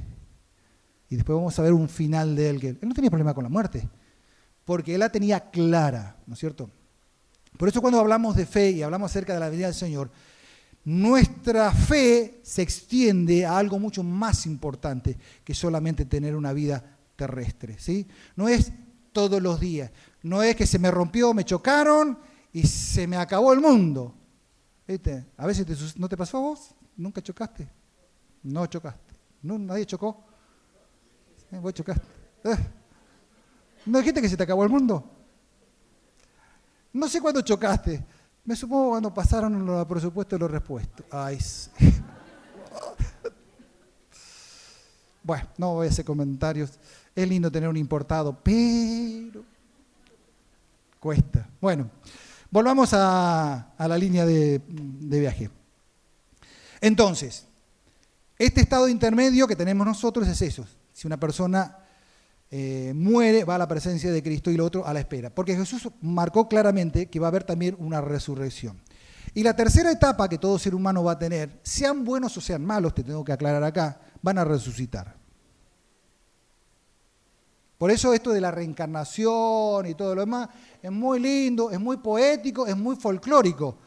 Speaker 1: Y después vamos a ver un final de él que él no tenía problema con la muerte, porque él la tenía clara, ¿no es cierto? Por eso cuando hablamos de fe y hablamos acerca de la venida del Señor, nuestra fe se extiende a algo mucho más importante que solamente tener una vida terrestre. ¿sí? No es todos los días. No es que se me rompió, me chocaron y se me acabó el mundo. ¿Viste? A veces no te pasó a vos, nunca chocaste. No chocaste. Nadie chocó. Vos chocaste. ¿Eh? ¿No dijiste que se te acabó el mundo? No sé cuándo chocaste. Me supongo cuando pasaron los presupuestos y los repuestos. Ay, Bueno, no voy a hacer comentarios. Es lindo tener un importado, pero cuesta. Bueno, volvamos a, la línea de, viaje. Entonces, este estado intermedio que tenemos nosotros es eso. Si una persona eh, muere, va a la presencia de Cristo y lo otro a la espera. Porque Jesús marcó claramente que va a haber también una resurrección. Y la tercera etapa que todo ser humano va a tener, sean buenos o sean malos, te tengo que aclarar acá, van a resucitar. Por eso esto de la reencarnación y todo lo demás es muy lindo, es muy poético, es muy folclórico.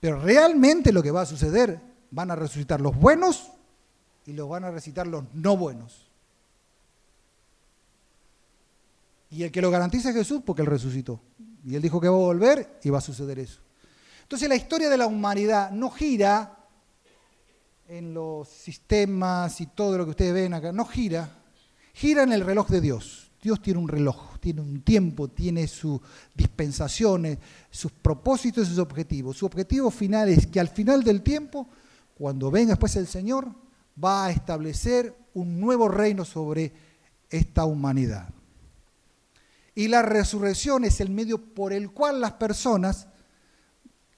Speaker 1: Pero realmente lo que va a suceder, van a resucitar los buenos y los van a resucitar los no buenos. Y el que lo garantiza es Jesús porque Él resucitó. Y Él dijo que va a volver y va a suceder eso. Entonces la historia de la humanidad no gira en los sistemas y todo lo que ustedes ven acá, no gira, gira en el reloj de Dios. Dios tiene un reloj, tiene un tiempo, tiene sus dispensaciones, sus propósitos y sus objetivos. Su objetivo final es que al final del tiempo, cuando venga después el Señor, va a establecer un nuevo reino sobre esta humanidad. Y la resurrección es el medio por el cual las personas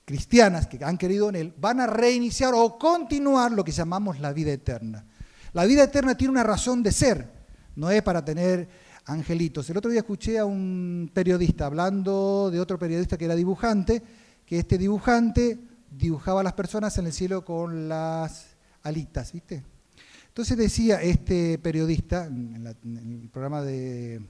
Speaker 1: cristianas que han querido en Él van a reiniciar o continuar lo que llamamos la vida eterna. La vida eterna tiene una razón de ser, no es para tener angelitos. El otro día escuché a un periodista hablando de otro periodista que era dibujante, que este dibujante dibujaba a las personas en el cielo con las alitas, ¿viste? Entonces decía este periodista en, el programa de,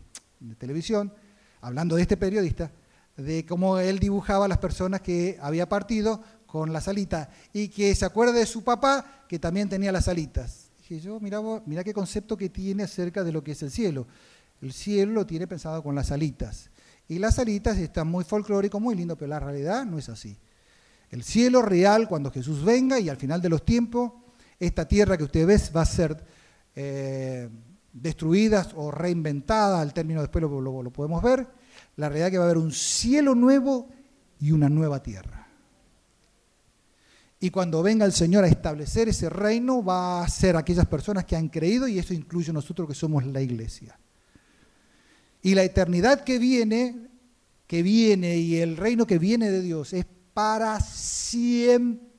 Speaker 1: televisión, hablando de este periodista, de cómo él dibujaba a las personas que había partido con las alitas y que se acuerda de su papá que también tenía las alitas. Yo, mira, mira qué concepto que tiene acerca de lo que es el cielo. El cielo lo tiene pensado con las alitas. Y las alitas están muy folclóricos, muy lindo, pero la realidad no es así. El cielo real, cuando Jesús venga y al final de los tiempos, esta tierra que usted ve va a ser eh, destruida o reinventada, al término después lo, lo, podemos ver, la realidad es que va a haber un cielo nuevo y una nueva tierra. Y cuando venga el Señor a establecer ese reino, va a ser aquellas personas que han creído, y eso incluye a nosotros que somos la iglesia. Y la eternidad que viene, que viene, y el reino que viene de Dios es para siempre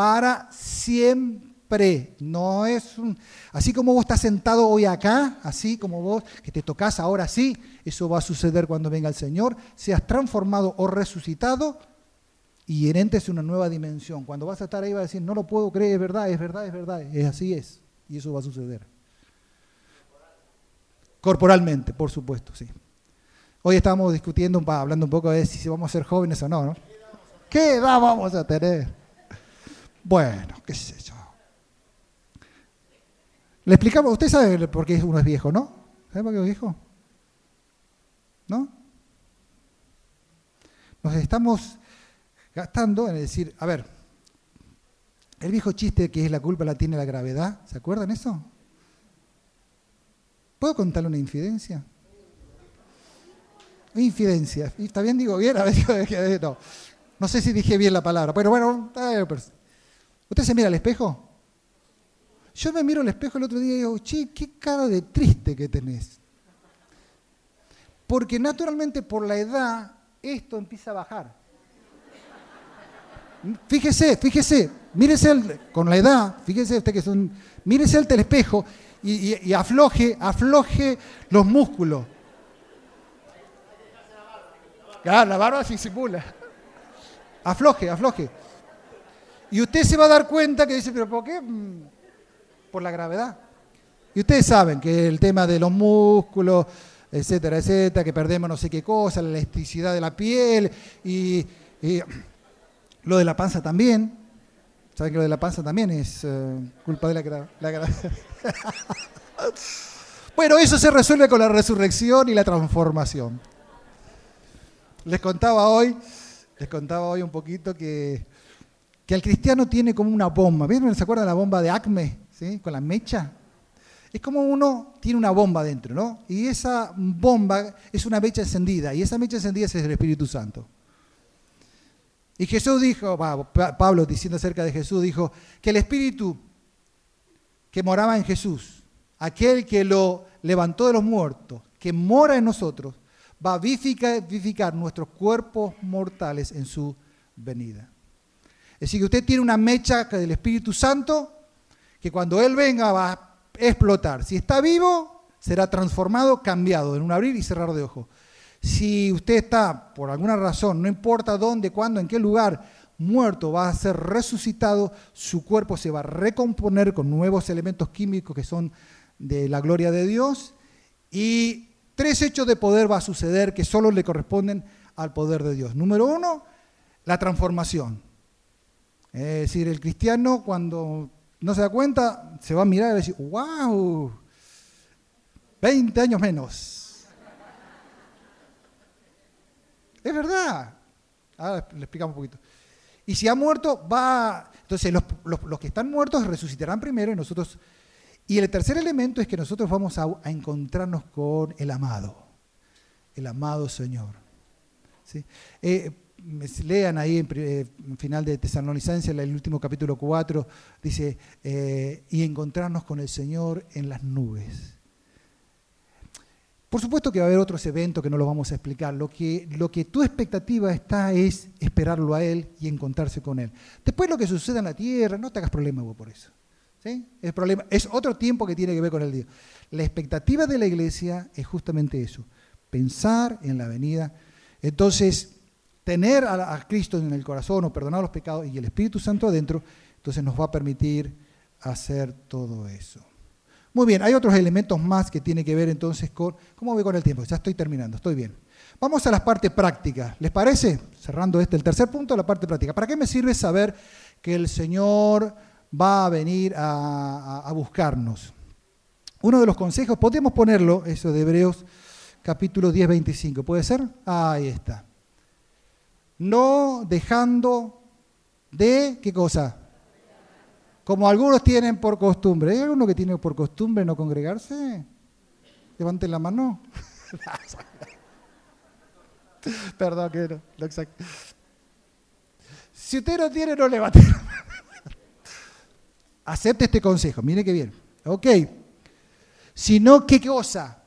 Speaker 1: para siempre. No es un, así como vos estás sentado hoy acá, así como vos que te tocas ahora sí, eso va a suceder cuando venga el Señor, seas transformado o resucitado y entres en una nueva dimensión. Cuando vas a estar ahí vas a decir, no lo puedo creer, es verdad, es verdad, es verdad, es así es. Y eso va a suceder. Corporalmente, por supuesto, sí. Hoy estamos discutiendo, hablando un poco de si vamos a ser jóvenes o no, ¿no? ¿Qué edad vamos a tener? Bueno, qué sé yo. Le explicamos, usted sabe por qué uno es viejo, ¿no? ¿Sabe por qué es viejo? ¿No? Nos estamos gastando en decir, a ver, el viejo chiste que es la culpa la tiene la gravedad, ¿se acuerdan eso? ¿Puedo contarle una infidencia? Infidencia, ¿está bien digo bien? A ver, no. no sé si dije bien la palabra, pero bueno, ¿Usted se mira al espejo? Yo me miro al espejo el otro día y digo, che, qué cara de triste que tenés. Porque naturalmente por la edad esto empieza a bajar. Fíjese, fíjese, mírese con la edad, fíjese usted que son, mírese el telespejo y, y afloje, afloje los músculos. Claro, la barba se simula. Afloje, afloje. Y usted se va a dar cuenta que dice, pero ¿por qué? Mm, por la gravedad. Y ustedes saben que el tema de los músculos, etcétera, etcétera, que perdemos no sé qué cosa, la elasticidad de la piel y, lo de la panza también. ¿Saben que lo de la panza también es eh, culpa de la, gravedad? bueno, eso se resuelve con la resurrección y la transformación. Les contaba hoy, les contaba hoy un poquito que que el cristiano tiene como una bomba. ¿Ven? ¿Se acuerdan de la bomba de Acme? ¿Sí? Con la mecha. Es como uno tiene una bomba dentro, ¿no? Y esa bomba es una mecha encendida, y esa mecha encendida es el Espíritu Santo. Y Jesús dijo, Pablo diciendo acerca de Jesús, dijo que el Espíritu que moraba en Jesús, aquel que lo levantó de los muertos, que mora en nosotros, va a vivificar nuestros cuerpos mortales en su venida. Es decir, que usted tiene una mecha del Espíritu Santo que cuando Él venga va a explotar. Si está vivo, será transformado, cambiado en un abrir y cerrar de ojos. Si usted está, por alguna razón, no importa dónde, cuándo, en qué lugar, muerto, va a ser resucitado, su cuerpo se va a recomponer con nuevos elementos químicos que son de la gloria de Dios y tres hechos de poder va a suceder que solo le corresponden al poder de Dios. Número uno, la transformación. Es decir, el cristiano cuando no se da cuenta, se va a mirar y va a decir, wow, 20 años menos. Es verdad. Ahora le explicamos un poquito. Y si ha muerto, va... Entonces los, que están muertos resucitarán primero y nosotros... Y el tercer elemento es que nosotros vamos a, encontrarnos con el amado, el amado Señor. ¿Sí? Eh, lean ahí en, eh, final de Tesalonicenses, el último capítulo 4, dice, eh, y encontrarnos con el Señor en las nubes. Por supuesto que va a haber otros eventos que no los vamos a explicar. Lo que, tu expectativa está es esperarlo a Él y encontrarse con Él. Después lo que suceda en la tierra, no te hagas problema vos por eso. Es, otro tiempo que tiene que ver con el Dios. La expectativa de la iglesia es justamente eso, pensar en la venida. Entonces, tener a, Cristo en el corazón o perdonar los pecados y el Espíritu Santo adentro, entonces nos va a permitir hacer todo eso. Muy bien, hay otros elementos más que tienen que ver entonces con... ¿Cómo voy con el tiempo? Ya estoy terminando, estoy bien. Vamos a las partes prácticas. ¿Les parece? Cerrando este, el tercer punto, la parte práctica. ¿Para qué me sirve saber que el Señor va a venir a, buscarnos? Uno de los consejos, podemos ponerlo, eso de Hebreos capítulo 10, 25, ¿puede ser? Ahí está. No dejando de, ¿qué cosa? Como algunos tienen por costumbre. ¿Hay alguno que tiene por costumbre no congregarse? Levanten la mano. Perdón, que no. Si usted no tiene, no levante la mano. Acepte este consejo, mire qué bien. Ok. Si no, ¿qué cosa?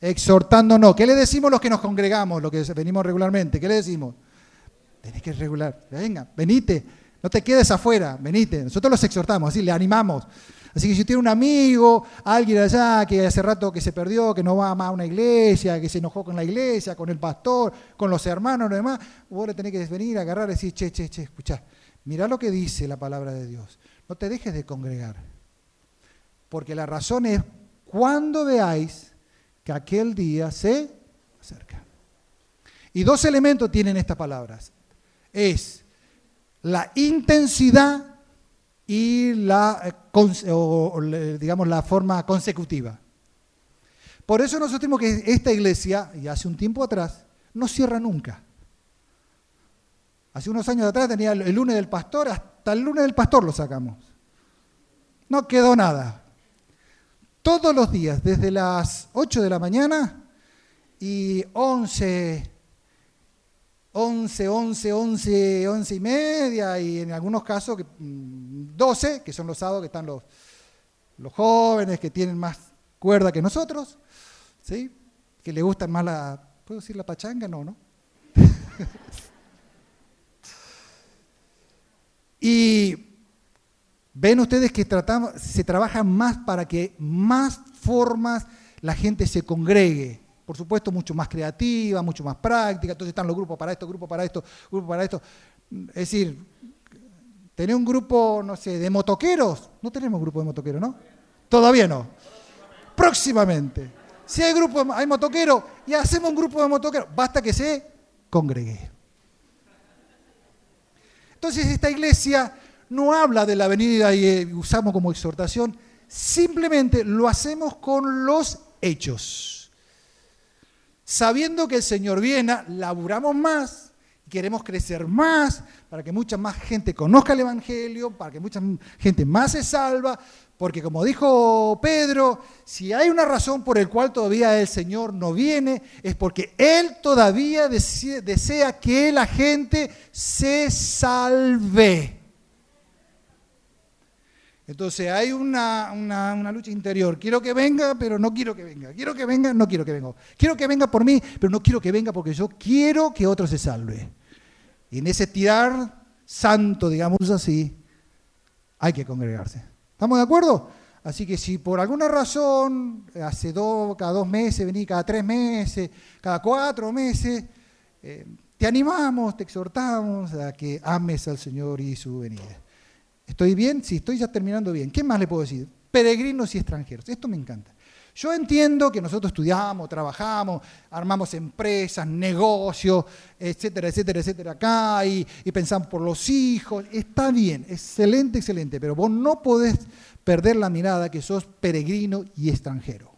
Speaker 1: Exhortándonos. ¿Qué le decimos los que nos congregamos, los que venimos regularmente? ¿Qué le decimos? Tenés que regular. Venga, venite no te quedes afuera, venite. Nosotros los exhortamos, así le animamos. Así que si tiene un amigo, alguien allá que hace rato que se perdió, que no va más a una iglesia, que se enojó con la iglesia, con el pastor, con los hermanos, lo demás, vos le tenés que venir, agarrar y decir, che, che, che, escuchá, mirá lo que dice la palabra de Dios. No te dejes de congregar. Porque la razón es cuando veáis que aquel día se acerca. Y dos elementos tienen estas palabras. Es la intensidad y la, eh, digamos, la forma consecutiva. Por eso nosotros tenemos que esta iglesia, y hace un tiempo atrás, no cierra nunca. Hace unos años atrás tenía el lunes del pastor, hasta el lunes del pastor lo sacamos. No quedó nada. Todos los días, desde las 8 de la mañana y 11, 11, 11, 11, 11 y media y en algunos casos 12, mm, que son los sábados que están los, los jóvenes que tienen más cuerda que nosotros, ¿sí? que le gustan más la, ¿puedo decir la pachanga? No, ¿no? y ven ustedes que tratamos, se trabaja más para que más formas la gente se congregue por supuesto, mucho más creativa, mucho más práctica. Entonces están los grupos para esto, grupos para esto, grupos para esto. Es decir, tener un grupo, no sé, de motoqueros. No tenemos grupo de motoqueros, ¿no? Todavía no. Próximamente. Si hay grupo, hay motoqueros y hacemos un grupo de motoqueros, basta que se congregue. Entonces esta iglesia no habla de la venida y eh, usamos como exhortación, simplemente lo hacemos con los hechos sabiendo que el Señor viene, laburamos más, queremos crecer más, para que mucha más gente conozca el Evangelio, para que mucha gente más se salva, porque como dijo Pedro, si hay una razón por la cual todavía el Señor no viene, es porque Él todavía desea que la gente se salve. Entonces hay una, lucha interior. Quiero que venga, pero no quiero que venga. Quiero que venga, no quiero que venga. Quiero que venga por mí, pero no quiero que venga porque yo quiero que otro se salve. Y en ese tirar santo, digamos así, hay que congregarse. ¿Estamos de acuerdo? Así que si por alguna razón, hace dos, cada dos meses, vení cada tres meses, cada cuatro meses, eh, te animamos, te exhortamos a que ames al Señor y su venida. ¿Estoy bien? Sí, estoy ya terminando bien. ¿Qué más le puedo decir? Peregrinos y extranjeros. Esto me encanta. Yo entiendo que nosotros estudiamos, trabajamos, armamos empresas, negocios, etcétera, etcétera, etcétera, acá y, y, pensamos por los hijos. Está bien, excelente, excelente, pero vos no podés perder la mirada que sos peregrino y extranjero.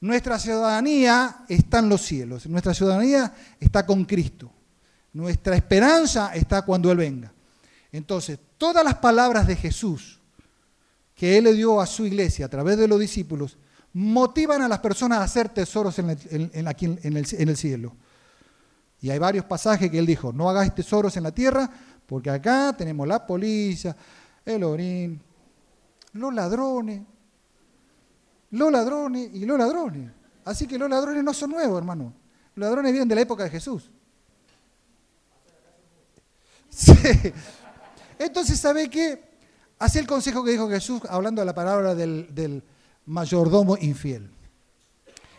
Speaker 1: Nuestra ciudadanía está en los cielos, nuestra ciudadanía está con Cristo. Nuestra esperanza está cuando Él venga. Entonces, todas las palabras de Jesús que Él le dio a su iglesia a través de los discípulos motivan a las personas a hacer tesoros en, aquí en el, cielo. Y hay varios pasajes que él dijo, no hagáis tesoros en la tierra, porque acá tenemos la policía, el orín, los ladrones, los ladrones y los ladrones. Así que los ladrones no son nuevos, hermano. Los ladrones vienen de la época de Jesús. Entonces, ¿sabe qué? Hace el consejo que dijo Jesús hablando de la parábola del, mayordomo infiel.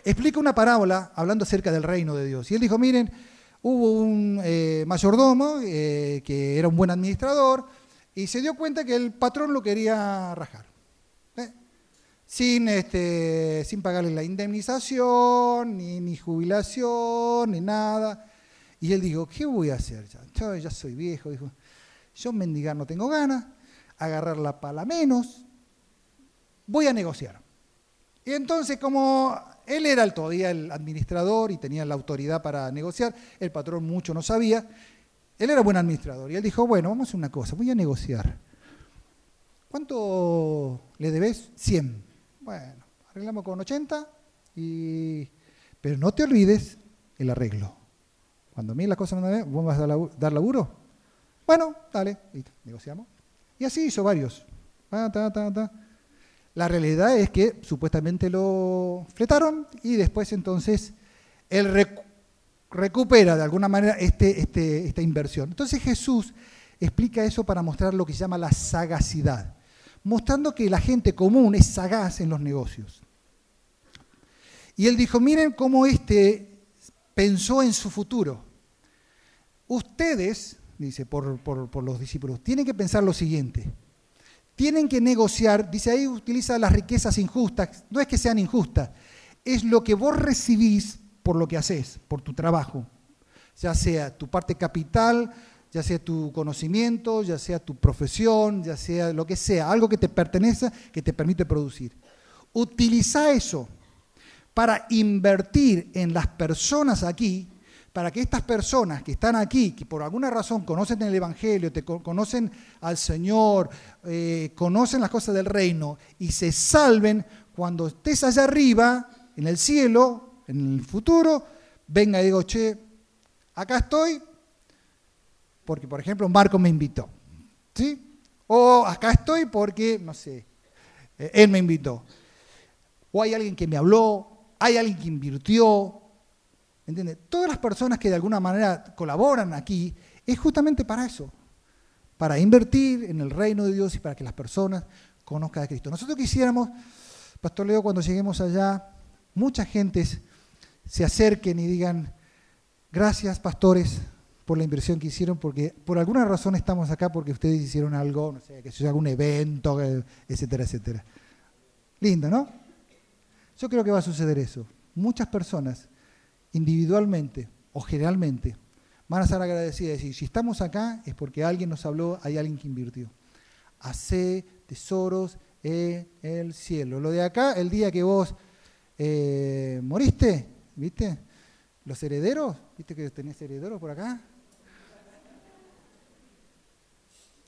Speaker 1: Explica una parábola hablando acerca del reino de Dios. Y él dijo, miren, hubo un eh, mayordomo eh, que era un buen administrador y se dio cuenta que el patrón lo quería rajar. ¿eh? Sin, este, sin pagarle la indemnización, ni, ni, jubilación, ni nada. Y él dijo, ¿qué voy a hacer? Yo ya soy viejo, dijo, yo mendigar no tengo ganas, agarrar la pala menos, voy a negociar. Y entonces, como él era todavía el administrador y tenía la autoridad para negociar, el patrón mucho no sabía, él era buen administrador. Y él dijo, bueno, vamos a hacer una cosa, voy a negociar. ¿Cuánto le debes? 100. Bueno, arreglamos con 80, y... pero no te olvides el arreglo. Cuando a las cosas no me ven, ¿vos vas a dar laburo? Bueno, dale, negociamos. Y así hizo varios. La realidad es que supuestamente lo fletaron y después entonces él recupera de alguna manera este, este, esta inversión. Entonces Jesús explica eso para mostrar lo que se llama la sagacidad, mostrando que la gente común es sagaz en los negocios. Y él dijo, miren cómo este pensó en su futuro. Ustedes dice, por, los discípulos, tienen que pensar lo siguiente. Tienen que negociar, dice ahí utiliza las riquezas injustas, no es que sean injustas, es lo que vos recibís por lo que haces, por tu trabajo, ya sea tu parte capital, ya sea tu conocimiento, ya sea tu profesión, ya sea lo que sea, algo que te pertenece, que te permite producir. Utiliza eso para invertir en las personas aquí para que estas personas que están aquí, que por alguna razón conocen el Evangelio, te conocen al Señor, eh, conocen las cosas del reino y se salven, cuando estés allá arriba, en el cielo, en el futuro, venga y digo, che, acá estoy, porque por ejemplo Marco me invitó, ¿sí? O acá estoy porque, no sé, eh, él me invitó. O hay alguien que me habló, hay alguien que invirtió, Todas las personas que de alguna manera colaboran aquí es justamente para eso, para invertir en el reino de Dios y para que las personas conozcan a Cristo. Nosotros quisiéramos, Pastor Leo, cuando lleguemos allá, muchas gentes se acerquen y digan, gracias pastores por la inversión que hicieron, porque por alguna razón estamos acá porque ustedes hicieron algo, no sé, que se algún evento, etcétera, etcétera. Lindo, ¿no? Yo creo que va a suceder eso. Muchas personas individualmente o generalmente, van a estar agradecidas. Y si estamos acá es porque alguien nos habló, hay alguien que invirtió. Hace tesoros en el cielo. Lo de acá, el día que vos eh, moriste, ¿viste? Los herederos, ¿viste que tenés herederos por acá?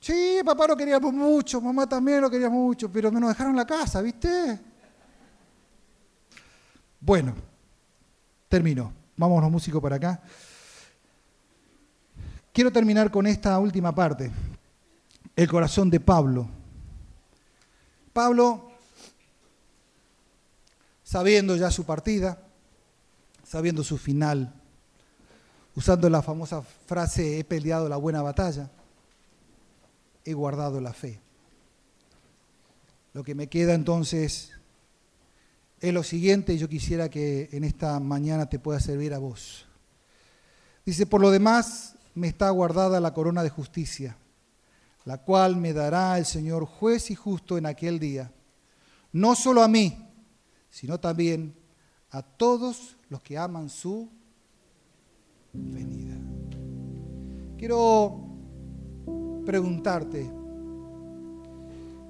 Speaker 1: Sí, papá lo queríamos mucho, mamá también lo quería mucho, pero me nos dejaron la casa, ¿viste? Bueno, Termino. Vámonos músicos para acá. Quiero terminar con esta última parte. El corazón de Pablo. Pablo, sabiendo ya su partida, sabiendo su final, usando la famosa frase, he peleado la buena batalla, he guardado la fe. Lo que me queda entonces es lo siguiente, yo quisiera que en esta mañana te pueda servir a vos. Dice, por lo demás me está guardada la corona de justicia, la cual me dará el Señor juez y justo en aquel día, no solo a mí, sino también a todos los que aman su venida. Quiero preguntarte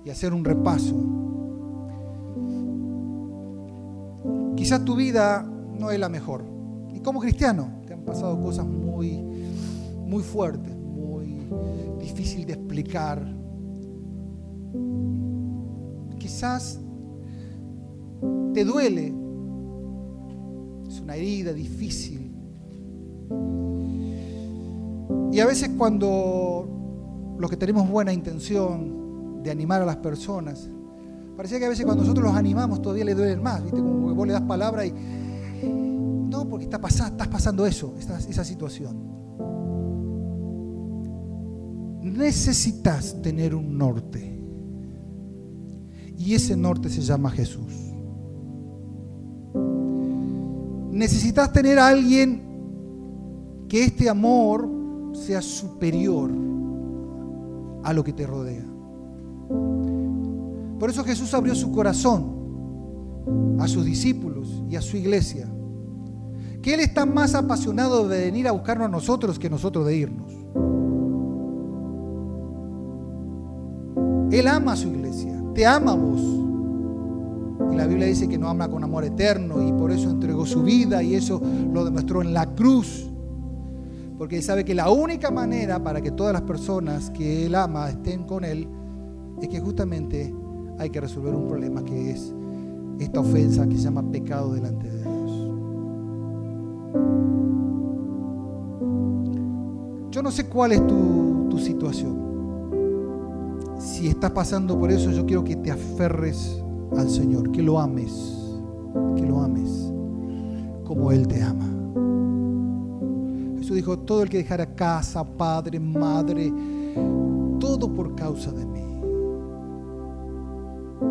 Speaker 1: y hacer un repaso Quizás tu vida no es la mejor. Y como cristiano, te han pasado cosas muy, muy fuertes, muy difíciles de explicar. Quizás te duele, es una herida difícil. Y a veces cuando los que tenemos buena intención de animar a las personas, parecía que a veces cuando nosotros los animamos todavía le duelen más, ¿viste? Como que vos le das palabra y... No, porque está pasando, estás pasando eso, esa situación. Necesitas tener un norte. Y ese norte se llama Jesús. Necesitas tener a alguien que este amor sea superior a lo que te rodea. Por eso Jesús abrió su corazón a sus discípulos y a su iglesia. Que Él está más apasionado de venir a buscarnos a nosotros que nosotros de irnos. Él ama a su iglesia, te ama a vos. Y la Biblia dice que no ama con amor eterno y por eso entregó su vida y eso lo demostró en la cruz. Porque Él sabe que la única manera para que todas las personas que Él ama estén con Él es que justamente hay que resolver un problema que es esta ofensa que se llama pecado delante de Dios. Yo no sé cuál es tu, tu situación. Si estás pasando por eso, yo quiero que te aferres al Señor, que lo ames, que lo ames como Él te ama. Jesús dijo, todo el que dejara casa, padre, madre, todo por causa de mí.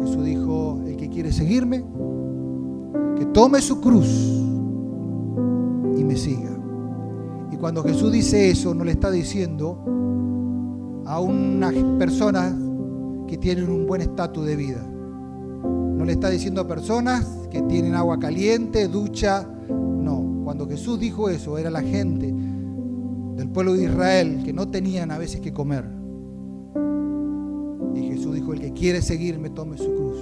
Speaker 1: Jesús dijo, el que quiere seguirme, que tome su cruz y me siga. Y cuando Jesús dice eso, no le está diciendo a unas personas que tienen un buen estatus de vida. No le está diciendo a personas que tienen agua caliente, ducha. No, cuando Jesús dijo eso, era la gente del pueblo de Israel que no tenían a veces que comer. El que quiere seguirme, tome su cruz.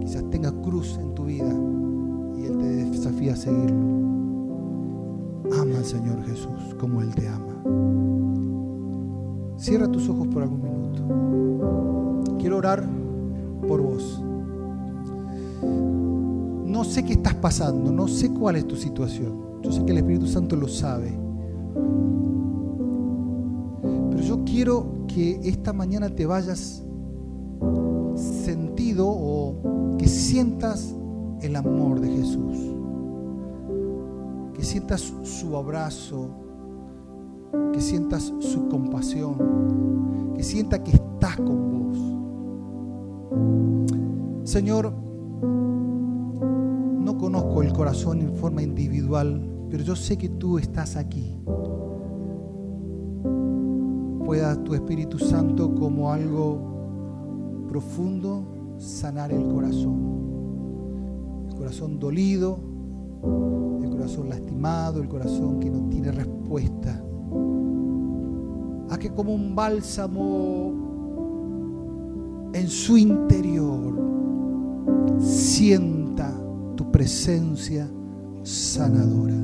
Speaker 1: Quizás tenga cruz en tu vida y Él te desafía a seguirlo. Ama al Señor Jesús como Él te ama. Cierra tus ojos por algún minuto. Quiero orar por vos. No sé qué estás pasando, no sé cuál es tu situación. Yo sé que el Espíritu Santo lo sabe. Pero yo quiero que esta mañana te vayas sentido o que sientas el amor de Jesús. Que sientas su abrazo, que sientas su compasión, que sienta que estás con vos. Señor, no conozco el corazón en forma individual, pero yo sé que tú estás aquí. Pueda tu Espíritu Santo como algo profundo sanar el corazón. El corazón dolido, el corazón lastimado, el corazón que no tiene respuesta a que como un bálsamo en su interior sienta tu presencia sanadora.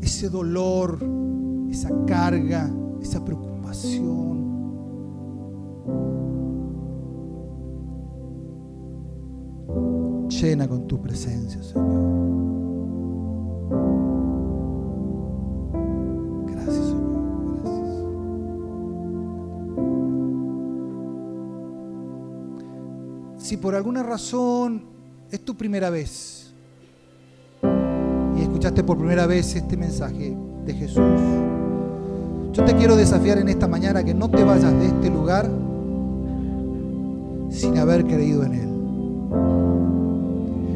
Speaker 1: Ese dolor, esa carga, esa preocupación llena con tu presencia, Señor. Gracias, Señor. Gracias. Si por alguna razón es tu primera vez escuchaste por primera vez este mensaje de Jesús, yo te quiero desafiar en esta mañana que no te vayas de este lugar sin haber creído en Él.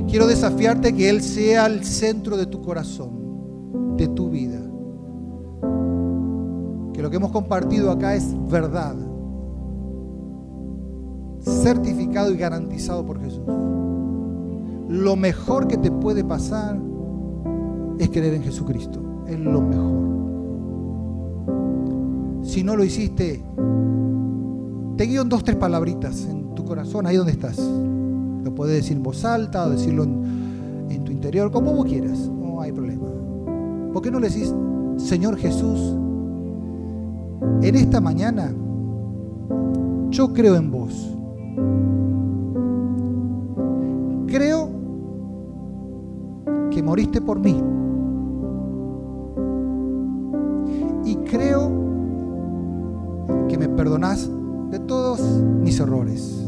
Speaker 1: Quiero desafiarte que Él sea el centro de tu corazón, de tu vida. Que lo que hemos compartido acá es verdad, certificado y garantizado por Jesús. Lo mejor que te puede pasar es creer en Jesucristo. Es lo mejor. Si no lo hiciste, te guío en dos, tres palabritas en tu corazón, ahí donde estás. Lo puedes decir en voz alta o decirlo en, tu interior, como vos quieras, no hay problema. ¿Por qué no le decís, Señor Jesús, en esta mañana yo creo en vos. Creo que moriste por mí. Errores.